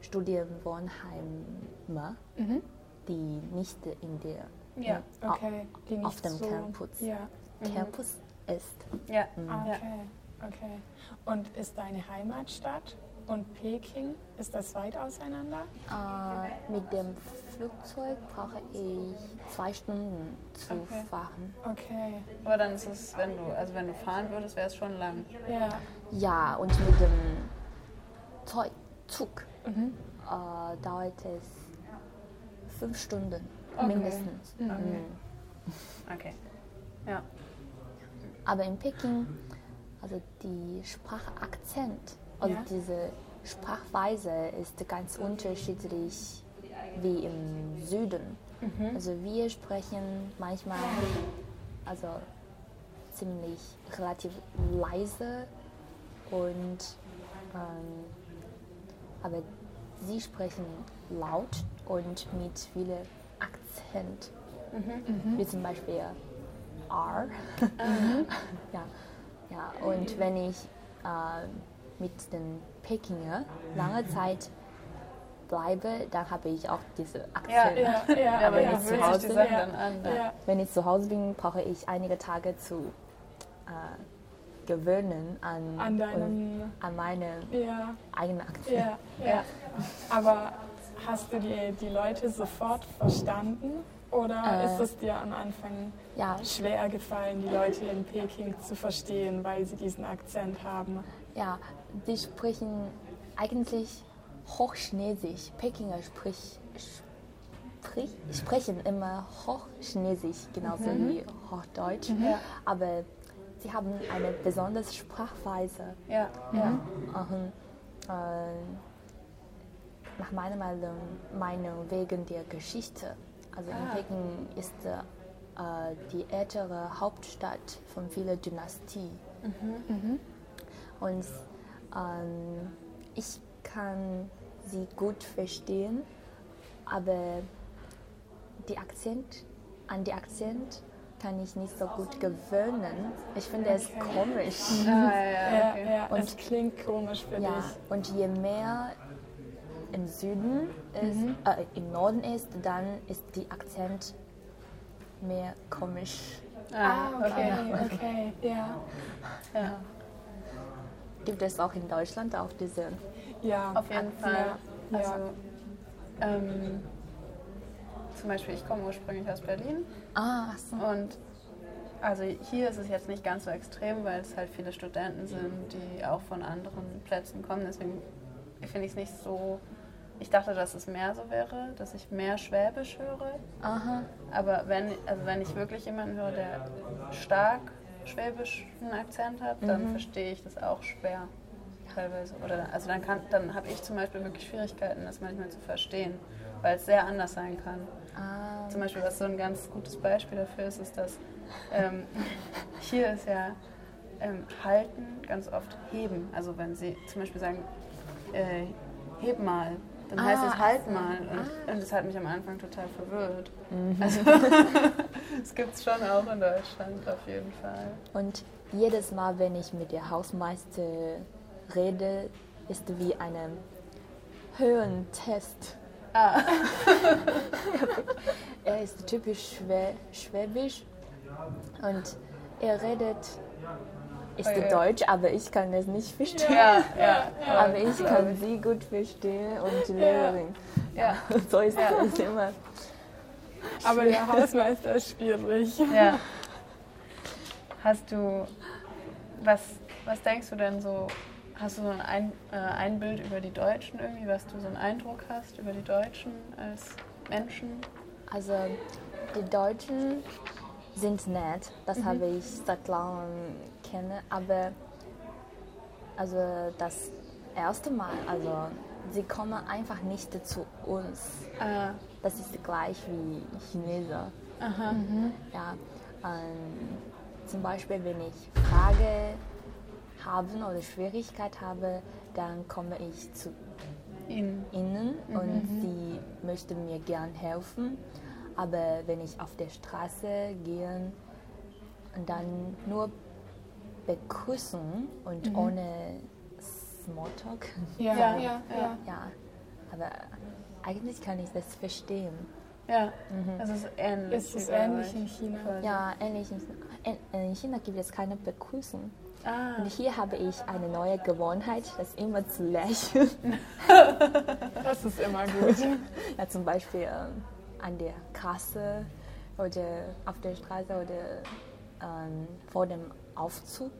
Studienwohnheime, Mhm. die nicht in der Ja, Okay, die auf dem so, Campus, Ja, Campus ist. Ja. Ja. okay, okay. Und ist deine Heimatstadt und Peking, ist das weit auseinander? Äh, mit dem Flugzeug brauche ich zwei Stunden zu Okay. fahren. Okay, Aber dann ist es, wenn du, also wenn du fahren würdest, wäre es schon lang. ja. Ja, und mit dem Zeug, Zug Mhm. äh, dauert es fünf Stunden Okay. mindestens. Mhm. Mhm. Okay. Ja. Aber in Peking, also die Sprachakzent, also Ja. diese Sprachweise ist ganz unterschiedlich wie im Süden. Mhm. Also wir sprechen manchmal also ziemlich relativ leise und ähm, aber sie sprechen laut und mit viel Akzent, Mhm. wie zum Beispiel R. ja, ja, und wenn ich äh, mit den Pekinger lange Zeit bleibe, dann habe ich auch diese Akzent. Ja, ja, Ja, aber wenn du ich zu gewöhnst Hause dich die Sachen ja, an. Wenn ich zu Hause bin, brauche ich einige Tage zu äh, gewöhnen an, An deinem, an meine ja, eigenen Akzent. ja, ja. Aber hast du die, die Leute sofort verstanden? Oder Äh. ist es dir am Anfang Ja, schwer gefallen, die Leute in Peking zu verstehen, weil sie diesen Akzent haben? Ja, die sprechen eigentlich Hochchinesisch. Pekinger sprich, sprich, sprechen immer Hochchinesisch, genauso wie Hochdeutsch. Ja. Aber sie haben eine besondere Sprachweise. Ja, ja. Und, äh, nach meiner Meinung, Meinung wegen der Geschichte. Also in Ah. Peking ist äh, die ältere Hauptstadt von vielen Dynastien. Und ähm, ich kann sie gut verstehen, aber die Akzent, an die Akzent kann ich nicht so gut gewöhnen. Ich finde es komisch. Ah, ja, ja, Ja, okay. ja, Und- es klingt komisch für Ja, dich. und je mehr im Süden ist, äh, im Norden ist, dann ist die Akzent mehr komisch. Ah, Ah, okay, okay. okay, ja. Ja. Gibt es auch in Deutschland auch diese? Ja, Auf jeden ja, Fall. Ja, Also, ähm, zum Beispiel, ich komme ursprünglich aus Berlin Ah, so. und also hier ist es jetzt nicht ganz so extrem, weil es halt viele Studenten sind, die auch von anderen Plätzen kommen. Deswegen finde ich es nicht so. Ich dachte, dass es mehr so wäre, dass ich mehr Schwäbisch höre. Aha. Aber wenn, also wenn ich wirklich jemanden höre, der stark schwäbischen Akzent hat, dann verstehe ich das auch schwer teilweise. Oder also dann kann, dann habe ich zum Beispiel wirklich Schwierigkeiten, das manchmal zu verstehen, weil es sehr anders sein kann. Ah, Zum Beispiel, was so ein ganz gutes Beispiel dafür ist, ist, dass ähm, hier ist ja ähm, halten ganz oft heben. Also wenn sie zum Beispiel sagen, äh, heb mal, dann heißt es Ah, halt so. mal. Und, Ah. und das hat mich am Anfang total verwirrt. Mhm. Also das gibt es schon auch in Deutschland auf jeden Fall. Und jedes Mal, wenn ich mit der Hausmeister rede, ist wie ein Höhentest. Ah, Er ist typisch Schwä Schwäbisch Und er redet, ist Oh, ja. Deutsch, aber ich kann es nicht verstehen. Ja, ja. Aber ich kann sie gut verstehen und die Lehrerin. Ja. So ist es immer. Aber der Hausmeister ist schwierig. Ja. Hast du, was, was denkst du denn so, hast du so ein, ein, äh, ein Bild über die Deutschen irgendwie, was du so einen Eindruck hast über die Deutschen als Menschen? Also die Deutschen sind nett, das habe ich seit langem kenne, aber also das erste Mal, also sie kommen einfach nicht zu uns. Ah, Das ist gleich wie Chinesen. aha. Ja, ähm, zum Beispiel, wenn ich Frage haben oder Schwierigkeit habe, dann komme ich zu Ihnen. ihnen und sie möchten mir gern helfen. Aber wenn ich auf der Straße gehe und dann nur begrüßen und ohne Smalltalk, Ja, Ja, ja, ja. ja. aber eigentlich kann ich das verstehen. Ja, das ist ähnlich. Es ist ähnlich in China. Ja, ähnlich. In, in China gibt es keine Begrüßung. Ah, Und hier habe ich eine neue Gewohnheit, das immer zu lächeln. Das ist immer gut. Ja, zum Beispiel ähm, an der Kasse oder auf der Straße oder ähm, vor dem Aufzug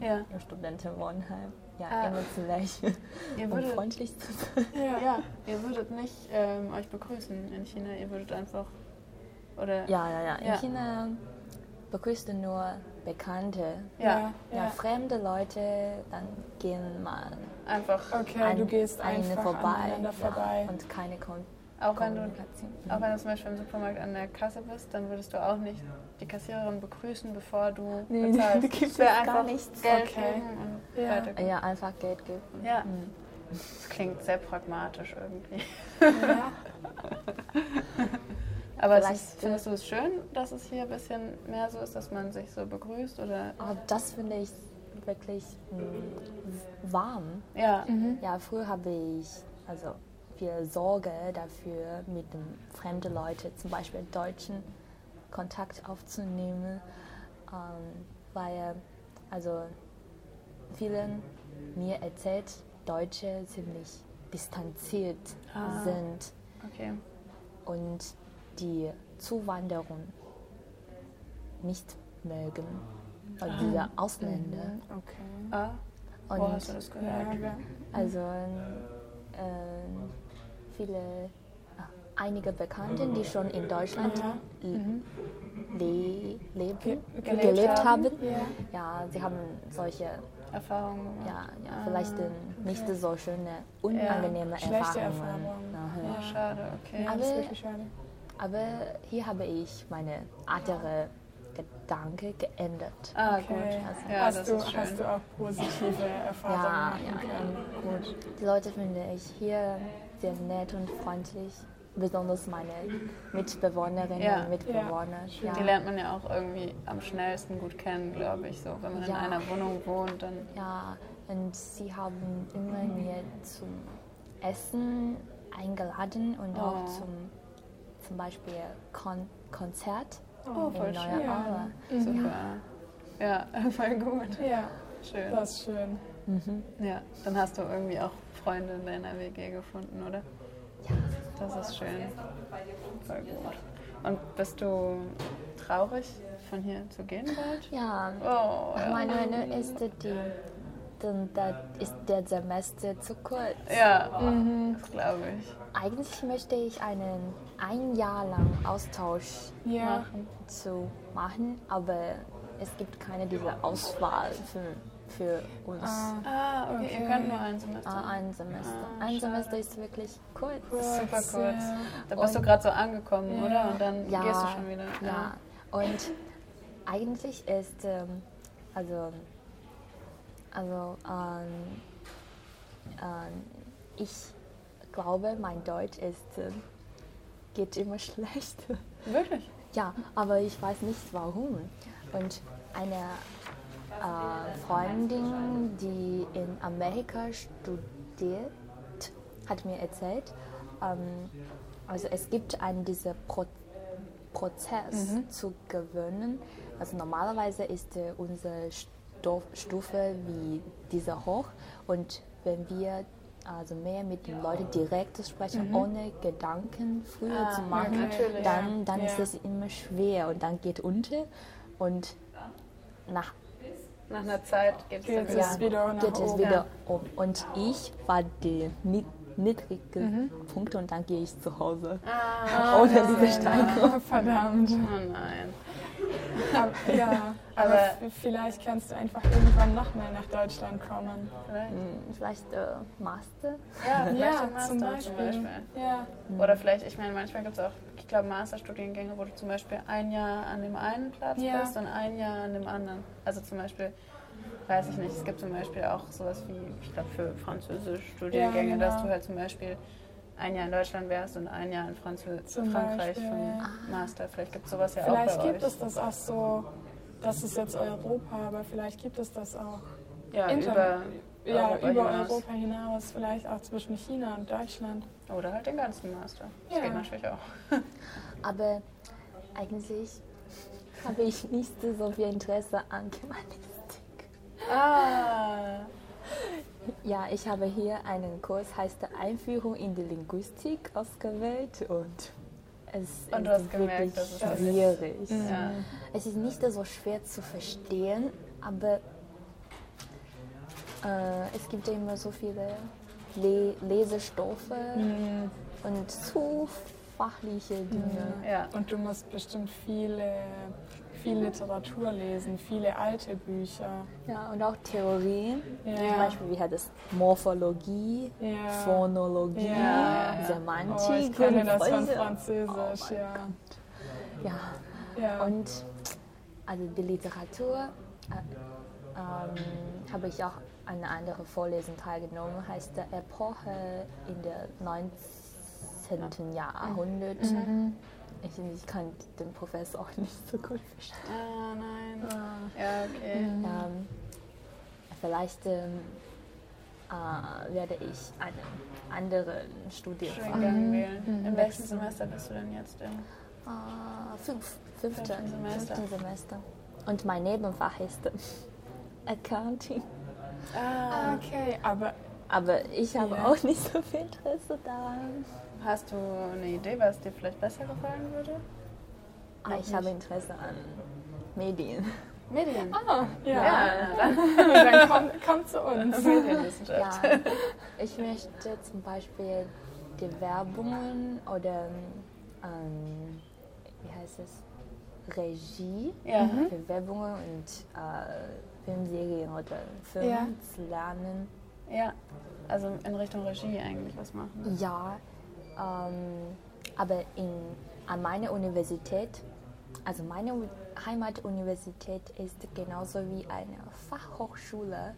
ja. im Studentenwohnheim. Ja, Ah. immer zu lächeln Ihr würdet, freundlich zu sein. Ja. ja, ihr würdet nicht ähm, euch begrüßen in China, ihr würdet einfach, oder? Ja, ja, ja. In Ja. China begrüßt du nur Bekannte. Ja, Ja, ja. fremde Leute, dann gehen mal einfach, Okay, an du gehst eine einfach vorbei, aneinander vorbei. Ja, und keine Kon auch wenn du. Auch wenn du zum Beispiel im Supermarkt an der Kasse bist, dann würdest du auch nicht die Kassiererin begrüßen, bevor du Nee, bezahlst. gibt Es wäre es gar einfach nichts. Geld Okay. geben und Ja. Ja, einfach Geld geben. Ja, das klingt sehr pragmatisch irgendwie. Ja. Aber ist, findest du es schön, dass es hier ein bisschen mehr so ist, dass man sich so begrüßt? Oder? Aber das finde ich wirklich mm, warm. Ja, Ja, früher habe ich also viel Sorge dafür, mit den fremden Leuten, zum Beispiel Deutschen, Kontakt aufzunehmen, ähm, weil also vielen mir erzählt, Deutsche ziemlich distanziert Ah. sind okay. und die Zuwanderung nicht mögen, also diese Ausländer. Okay. Ah, wo Und hast du das gehört? Also ähm, viele, ah, einige Bekannte, die schon in Deutschland le leben, Ge- gelebt, gelebt haben. haben, ja. Ja, sie haben solche, Erfahrungen ja, ja vielleicht äh, nicht so schöne, unangenehme Schlechte Erfahrungen. Erfahrungen. Ah, schade, okay. Ja, das ist Aber- wirklich schade. Aber hier habe ich meine andere Gedanken geändert. Ah, Okay. gut. Also- Ja, hast, das du, ist schön. hast du auch positive Erfahrungen Ja, ja, können? gut. Die Leute finde ich hier sehr nett und freundlich. Besonders meine Mitbewohnerinnen Ja. und Mitbewohner. Ja, Die lernt man ja auch irgendwie am schnellsten gut kennen, glaube ich. So, wenn man in einer Wohnung wohnt, dann ja, und sie haben immer mir zum Essen eingeladen und auch Oh. zum, zum Beispiel Kon Konzert Oh, voll in Neue schön. Aue. super. Ja, voll gut. Ja, Schön. das ist schön. Ja, dann hast du irgendwie auch Freunde in deiner WG gefunden, oder? Ja, Das ist schön. Voll gut. Und bist du traurig, von hier zu gehen bald? ja. Oh, ja. meiner Meinung ist die, dann da ist der Semester zu kurz. Ja, das glaube ich. Eigentlich möchte ich einen ein Jahr lang Austausch Ja, Machen. zu machen, aber es gibt keine diese Auswahl für, für uns. Ah, okay. Ihr könnt nur ein Semester. Ah, ein Semester. Ah, ein schade. Semester ist wirklich kurz. Super kurz. Ja. Da bist du gerade so angekommen, oder? Und dann Ja, gehst du schon wieder. Ja. Und eigentlich ist, ähm, also, also ähm, ähm, ich glaube, mein Deutsch ist, ähm, geht immer schlecht. Wirklich? Ja, aber ich weiß nicht warum. Und eine äh, Freundin, die in Amerika studiert, hat mir erzählt, ähm, also es gibt einen dieser Pro Prozess zu gewöhnen. Also normalerweise ist äh, unsere Stoff, Stufe wie diese hoch. Und wenn wir also mehr mit den Leuten direkt sprechen, ohne Gedanken früher Ah, zu machen, ja, dann, dann ja. ist es immer schwer und dann geht unter. Und nach Nach einer Zeit geht es dann Geht wieder. nach geht es oben. wieder um. Und ich war die ni- niedrige Mhm. Punkte und dann gehe ich zu Hause. Ah, Ohne diese Steigerung. Verdammt. oh nein. Aber, ja, aber vielleicht kannst du einfach irgendwann noch mal nach Deutschland kommen. Vielleicht. Hm, Vielleicht äh, Master. Ja, vielleicht Ja, Master zum zum Beispiel. Beispiel. Ja, Oder vielleicht, ich meine, manchmal gibt es auch, ich glaube, Masterstudiengänge, wo du zum Beispiel ein Jahr an dem einen Platz Ja. bist und ein Jahr an dem anderen. Also zum Beispiel, weiß ich nicht, es gibt zum Beispiel auch sowas wie, ich glaube, für französische Studiengänge, Ja, genau. dass du halt zum Beispiel ein Jahr in Deutschland wärst und ein Jahr in Franzö Zum Frankreich Beispiel, vom Master. Vielleicht gibt es sowas ja vielleicht auch bei gibt euch. es das auch so, das ist jetzt Europa, aber vielleicht gibt es das auch ja, Inter- über, ja, Europa über hinaus. Europa hinaus, vielleicht auch zwischen China und Deutschland. Oder halt den ganzen Master. Das Ja. geht natürlich auch. Aber eigentlich habe ich nicht so viel Interesse an Germanistik. Ah, Ja, ich habe hier einen Kurs, heißt Einführung in die Linguistik ausgewählt und es Und du ist hast gemerkt, wirklich dass es das ist. schwierig. ja. Es ist nicht so schwer zu verstehen, aber äh, es gibt ja immer so viele Le Lesestoffe und zu fachliche Dinge. ja. Und du musst bestimmt viele, viel Literatur lesen, viele alte Bücher. Ja, und auch Theorien. Ja. Zum Beispiel, wie hat es Morphologie, Ja. Phonologie, Ja. Semantik. Oh, ich kenne das von Französisch, Oh ja. Ja, ja. und also die Literatur äh, ähm, habe ich auch an einer anderen Vorlesung teilgenommen, heißt der Epoche in der 19. Jahrhundert. Ich, ich kann den Professor auch nicht so gut verstehen. Ah, nein. Ja, okay. Ähm, vielleicht ähm, äh, werde ich einen anderen Studienfach. Studiengang wählen. In welchem Semester bist du denn jetzt in? Äh, fünf, fünfte, Fünften Semester. fünften Semester. Und mein Nebenfach ist Accounting. Ah, okay, aber Aber ich habe Ja. auch nicht so viel Interesse daran. Hast du eine Idee, was dir vielleicht besser gefallen würde? Aber ich habe Interesse an Medien. Medien. ah, ja, Ja, dann dann komm, komm zu uns. Medienwissenschaft. Ja, ich möchte zum Beispiel die Werbungen oder ähm, wie heißt es? Regie Ja. für Werbungen und äh, Filmserien oder Filme Ja. lernen. Ja, also in Richtung Regie eigentlich was machen. Ja, ähm, aber in, an meiner Universität, also meine Heimatuniversität ist genauso wie eine Fachhochschule.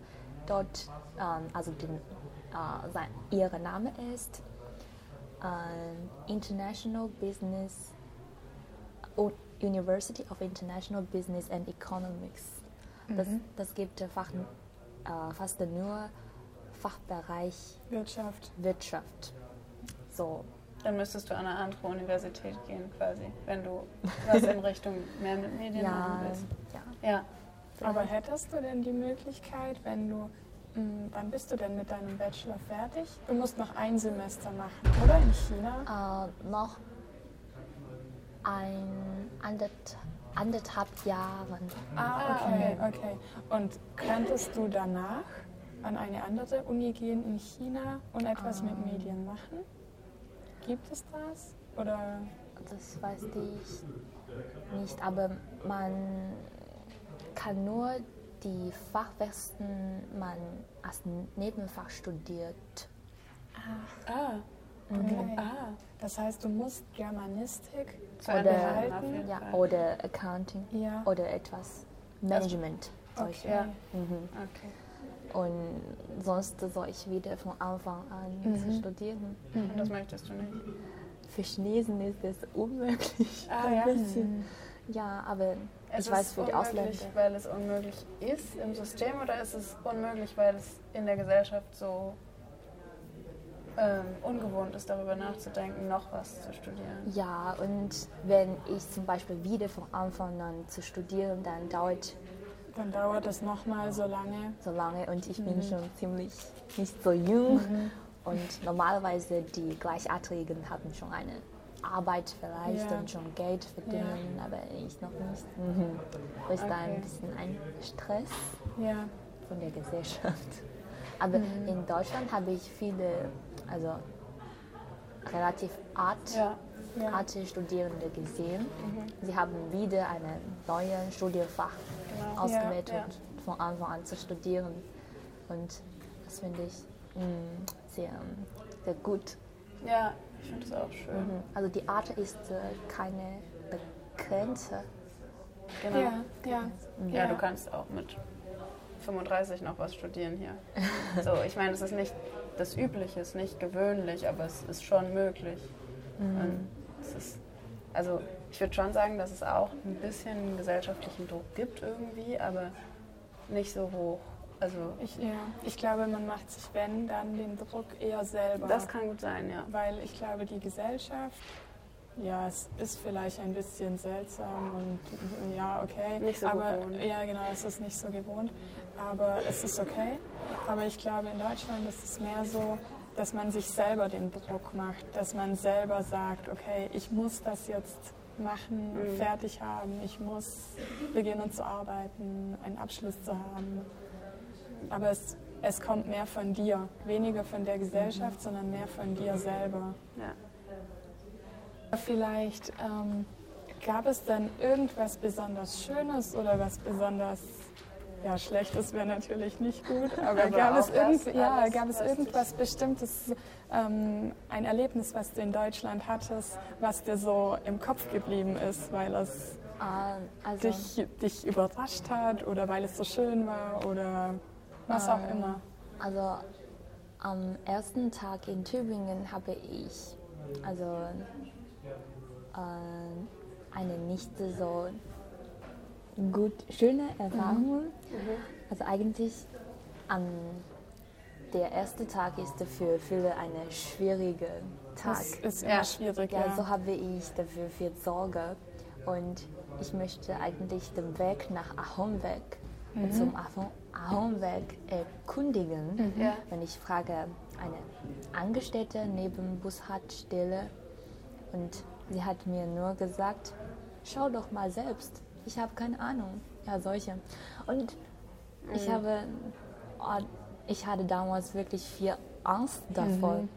Dort, ähm, also den, äh, sein, ihr Name ist ähm, International Business University of International Business and Economics. Das, das gibt fach, äh, fast nur Fachbereich Wirtschaft. Wirtschaft. So, Dann müsstest du an eine andere Universität gehen quasi, wenn du was in Richtung mehr mit Medien ja, machen willst. ja. Ja. Aber hättest du denn die Möglichkeit, wenn du, mh, wann bist du denn mit deinem Bachelor fertig? Du musst noch ein Semester machen, oder? In China? Äh, noch ein anderth anderthalb Jahren. Ah, okay, okay. Und könntest du danach an eine andere Uni gehen in China und etwas mit Medien machen? Gibt es das? Oder Das weiß ich nicht, aber man kann nur die Fachwissen man als Nebenfach studiert. Ah, okay. ah. Das heißt, du musst Germanistik Oder- Ja, oder Accounting Ja. oder etwas Management. solche. Okay. Ja. Mhm. Okay. Und sonst soll ich wieder von Anfang an zu studieren. Und das möchtest du nicht. Für Chinesen ist es unmöglich. Ah, ein ja. bisschen. Ja, aber Es ich weiß ist für die unmöglich, Ausländer. weil es unmöglich ist im System oder ist es unmöglich, weil es in der Gesellschaft so ähm, ungewohnt ist, darüber nachzudenken, noch was zu studieren. Ja, und wenn ich zum Beispiel wieder von Anfang an zu studieren, dann dauert Dann dauert es nochmal so lange. so lange und ich Mhm. bin schon ziemlich nicht so jung. Und normalerweise die Gleichaltrigen haben schon eine Arbeit vielleicht Ja. und schon Geld verdienen, aber ich noch nicht. Mhm. Das ist da Okay. ein bisschen ein Stress Ja. von der Gesellschaft. Aber Mhm. in Deutschland habe ich viele, also relativ art, Ja. Ja. Mhm. arte Studierende gesehen. Sie haben wieder einen neuen Studienfach Genau. ausgewählt Ja, ja. und von Anfang an zu studieren. Und das finde ich mh, sehr, sehr gut. Ja, ich finde das auch schön. Mhm. Also die Art ist äh, keine begrenzte. Genau. Ja, ja. Ja, du kannst auch mit 35 noch was studieren hier. So, ich meine, es ist nicht das Übliche, es ist nicht gewöhnlich, aber es ist schon möglich. Und es ist, also ich würde schon sagen, dass es auch ein bisschen gesellschaftlichen Druck gibt irgendwie, aber nicht so hoch. Also Ich, ja. ich glaube, man macht sich, wenn, dann den Druck eher selber. das kann gut sein, ja. Weil ich glaube, die Gesellschaft, ja, es ist vielleicht ein bisschen seltsam und ja, okay. Nicht so aber, gewohnt. Ja, genau, es ist nicht so gewohnt. Aber es ist okay. Aber ich glaube, in Deutschland ist es mehr so, dass man sich selber den Druck macht, dass man selber sagt, okay, ich muss das jetzt machen, Mhm. fertig haben, ich muss beginnen zu arbeiten, einen Abschluss zu haben. Aber es, es kommt mehr von dir, weniger von der Gesellschaft, sondern mehr von dir selber. ja. Vielleicht ähm, gab es dann irgendwas besonders Schönes oder was besonders ja, Schlechtes wäre natürlich nicht gut, aber, Aber gab, auch es irgend, ja, gab es was irgendwas Bestimmtes, ähm, ein Erlebnis, was du in Deutschland hattest, was dir so im Kopf geblieben ist, weil es Äh, also, dich, dich überrascht hat oder weil es so schön war oder was auch Ähm, immer? also am ersten Tag in Tübingen habe ich also äh, eine nicht so gut schöne Erfahrung. Also eigentlich an der erste Tag ist für viele eine schwierige Tag. Das ist immer Ja. schwierig, Ja, ja. so habe ich dafür viel Sorge. Und ich möchte eigentlich den Weg nach Ahomweg, Mhm. zum Ahom- Ahomweg erkundigen. Mhm. Ja. Und ich frage eine Angestellte neben Bushaltestelle und sie hat mir nur gesagt, schau doch mal selbst. Ich habe keine Ahnung. Ja, solche. Und ich Mhm. habe, oh, ich hatte damals wirklich viel Angst davor. Mhm.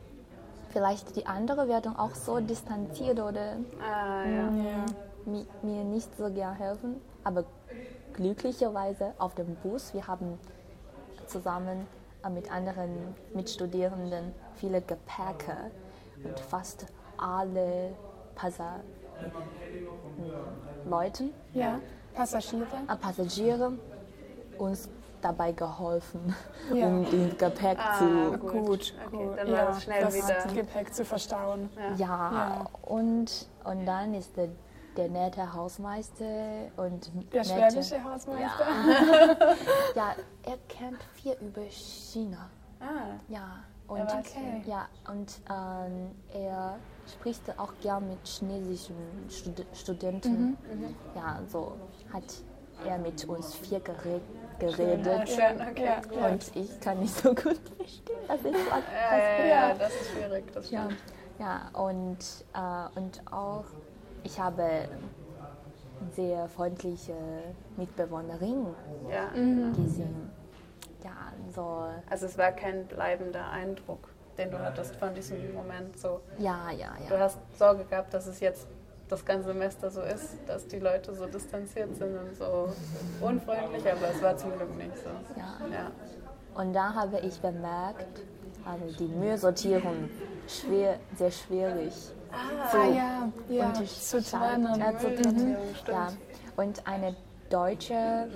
Vielleicht die anderen werden auch so distanziert oder Ah, ja. ja. mi mir nicht so gern helfen. Aber glücklicherweise auf dem Bus, wir haben zusammen mit anderen Mitstudierenden viele Gepäcke und fast alle Passa Leuten, ja. Passagiere? äh, Passagiere uns dabei geholfen, Ja. um den Gepäck Ah, zu gut. Gut, Okay, gut. ja, das schnell das wieder- Gepäck zu verstauen. Ja. Ja, Ja. Und, und dann ist der, der nette Hausmeister und Der nette, schwäbische Hausmeister. Ja, er kennt viel über China. Ah, Ja, und, Okay. ja, und ähm, er spricht auch gern mit chinesischen Stud Studenten. Ja, so hat er mit uns viel gere geredet. schön, okay. Und ich kann nicht so gut verstehen, was er sagt. Ja, ja, ja, das ist schwierig, das Ja, ja und, äh, und auch ich habe sehr freundliche Mitbewohnerinnen Ja. gesehen. Ja, so, Also es war kein bleibender Eindruck, den du hattest von diesem Moment so. ja, ja, Du ja. hast Sorge gehabt, dass es jetzt das ganze Semester so ist, dass die Leute so distanziert sind und so unfreundlich, aber es war zum Glück nicht so. ja. Ja. Und da habe ich bemerkt, also die Müllsortierung schwer, sehr schwierig. Ah, ja, ja, Und zu trennen. Zu Mhm. Ja. Und eine deutsche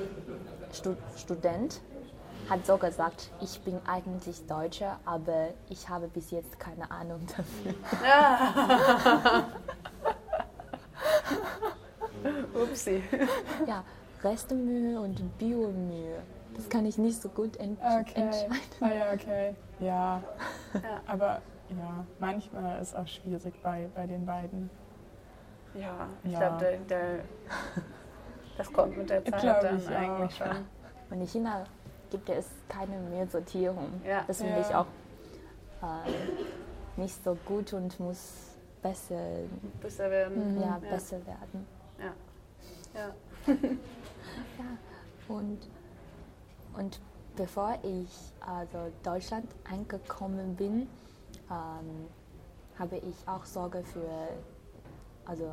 Stu Student hat so gesagt, ich bin eigentlich Deutscher, aber ich habe bis jetzt keine Ahnung dafür. Upsi. Ja, Restemüll und Biomüll, das kann ich nicht so gut ent Okay. entscheiden. Ah, ja, okay. Ja. Ja. Aber ja, manchmal ist auch schwierig bei, bei den beiden. Ja, ich Ja. glaube, der, der, das kommt mit der Zeit dann ich eigentlich auch. schon. Und in China gibt es keine mehr Sortierung. Ja. Das finde Ja. ich auch äh, nicht so gut und muss besser, Besser werden. Mhm. ja, Ja. besser werden. Ja. Und, und bevor ich also Deutschland angekommen bin, ähm, habe ich auch Sorge für also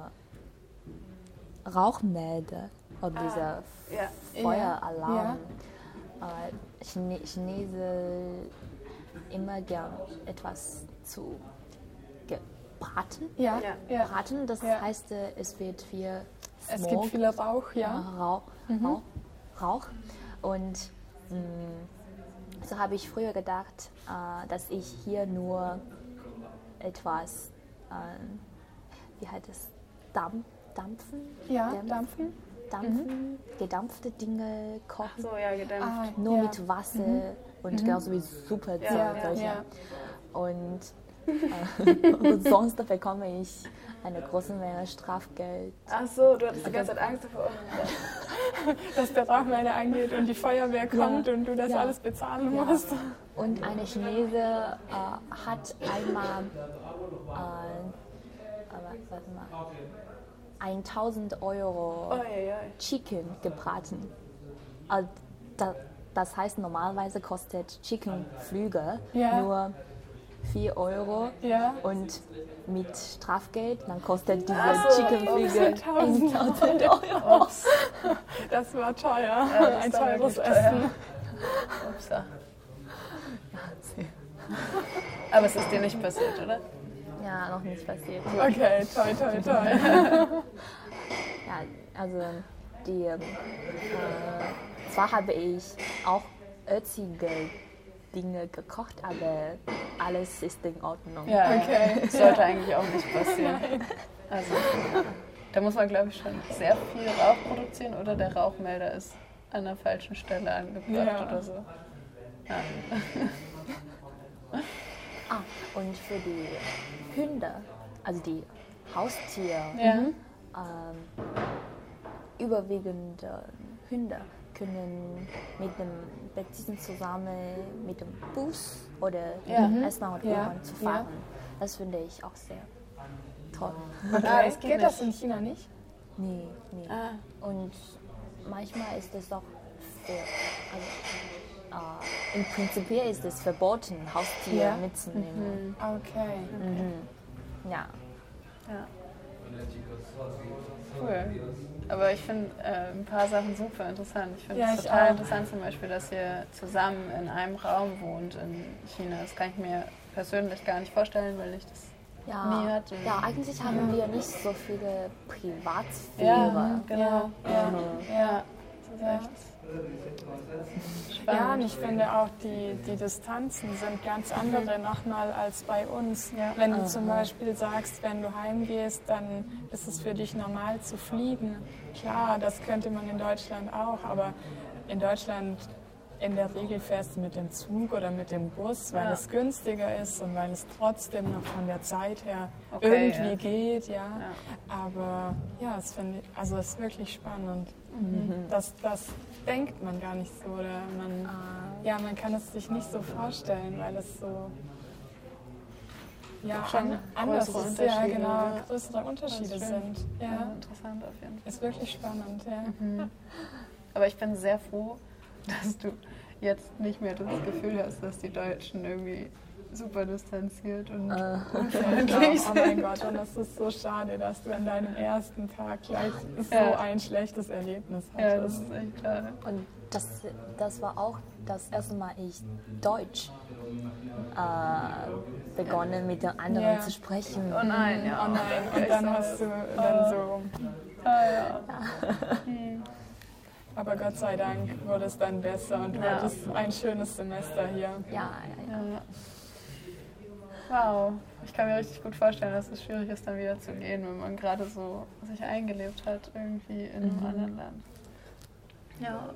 Rauchmelder oder dieser Ja. Feueralarm. Äh, Chine Chinesen immer gern etwas zu gebraten. Ja, Ja. Braten, das Ja. heißt, äh, es wird viel Es Smog, gibt viel Rauch, äh, ja. Rauch, Rauch, Rauch. Und mh, so habe ich früher gedacht, äh, dass ich hier nur etwas, äh, wie heißt es, Dampf, dampfen, Ja, Dämpfen? dampfen. Dampfen, gedampfe Dinge kochen, So, ja. Ah, nur ja. mit Wasser und genauso wie Suppe. Ja, so, ja, solche. ja. Und, äh, und sonst bekomme ich eine große Menge Strafgeld. Ach so, du hattest die ganze Zeit Angst davor. Dass der Rauchmelder angeht und die Feuerwehr kommt und du das Ja. alles bezahlen Ja. musst. Und eine Chinese äh, hat einmal, äh, aber, warte mal, 1000 Euro Oh, ja, ja. Chicken gebraten. Also, da, das heißt, normalerweise kostet Chickenflüge Ja. nur 4 Euro. Ja. Und mit Strafgeld, dann kostet diese Chickenflüge ups, 1000. 1000 Euro. Ups. Das war teuer. Ja, das Ein teures teuer. Essen. Upsa. Aber es ist dir nicht passiert, oder? Ja, noch nicht passiert. Okay, toll, toll, toll. Ja, also die, äh, zwar habe ich auch ötzige Dinge gekocht, aber alles ist in Ordnung. Ja, Okay. Das sollte eigentlich auch nicht passieren. Also, da muss man, glaube ich, schon sehr viel Rauch produzieren oder der Rauchmelder ist an der falschen Stelle angebracht Ja. oder so. Ja. Ah, und für die Hunde, also die Haustiere, Ja. ähm, überwiegend äh, Hunde können mit dem diesem zusammen mit dem Bus oder Ja. mit S-Bahn oder Ja. Zu Ja. fahren. Das finde ich auch sehr toll. Ah, Okay. das geht Geht das in China nicht? Nee, nee. Ah. Und manchmal ist es auch für, also, äh, im Prinzip ist es verboten, Haustiere Ja. mitzunehmen. Okay. Mhm. Ja. Ja. Cool. Aber ich finde äh, ein paar Sachen super interessant. Ich finde Ja, es ich total auch. interessant zum Beispiel, dass ihr zusammen in einem Raum wohnt in China. Das kann ich mir persönlich gar nicht vorstellen, weil ich das Ja, nie hatte. ja, eigentlich haben wir nicht so viele Ja, Privatsphäre. genau. Ja, ja. Ja. Ja, und ich finde auch, die, die Distanzen sind ganz andere nochmal als bei uns. Ja. Wenn du zum Beispiel sagst, wenn du heimgehst, dann ist es für dich normal zu fliegen. Klar, das könnte man in Deutschland auch, aber in Deutschland in der Regel fährst du mit dem Zug oder mit dem Bus, weil Ja. es günstiger ist und weil es trotzdem noch von der Zeit her Okay, irgendwie ja. geht, ja. Aber ja, es finde also es ist wirklich spannend. Das, das denkt man gar nicht so oder man, ja, man kann es sich nicht so vorstellen, weil es so ja, Schon an, anders ist, ja, genau, ja. größere Unterschiede sind. Ja, Ja, interessant auf jeden Fall. ist wirklich spannend, ja. Aber ich bin sehr froh, dass du jetzt nicht mehr das Gefühl hast, dass die Deutschen irgendwie super distanziert und Äh, unfreundlich Oh mein. Gott, und das ist so schade, dass du an deinem ersten Tag gleich so Ja. ein schlechtes Erlebnis Ja, das hattest. ist echt schade. und das, das war auch das erste Mal, ich Deutsch äh, begonnen mit den anderen Ja. zu sprechen. Oh nein, ja. Oh nein, und dann hast du dann so. Ah, ja. Aber Gott sei Dank wurde es dann besser und du Ja. hattest ein schönes Semester hier. Ja, ja, ja. Ja. Wow, ich kann mir richtig gut vorstellen, dass es schwierig ist, dann wieder zu gehen, wenn man gerade so sich eingelebt hat irgendwie in einem anderen Land. Ja.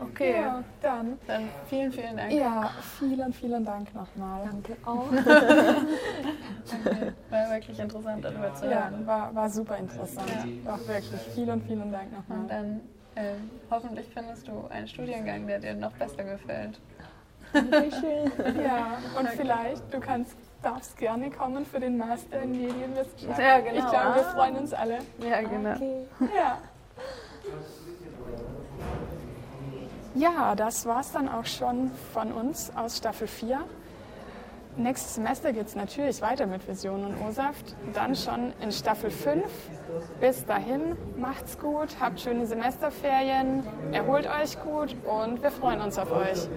Okay, Ja, dann. dann vielen, vielen Dank. Ja, vielen, vielen Dank nochmal. Danke auch. Okay, War wirklich interessant, darüber zu Ja, hören. war, war super interessant. Doch wirklich. Vielen, vielen Dank Und nochmal. dann ähm, hoffentlich findest du einen Studiengang, der dir noch besser gefällt. Ja, und vielleicht, du kannst, darfst gerne kommen für den Master in Medienwissenschaft. Ja, genau. Ich glaube, wir freuen uns alle. Ja, genau. Okay. Ja. Ja, das war's dann auch schon von uns aus Staffel 4. Nächstes Semester geht es natürlich weiter mit Vision und O-Saft. Dann schon in Staffel 5. Bis dahin, macht's gut, habt schöne Semesterferien, erholt euch gut und wir freuen uns auf euch.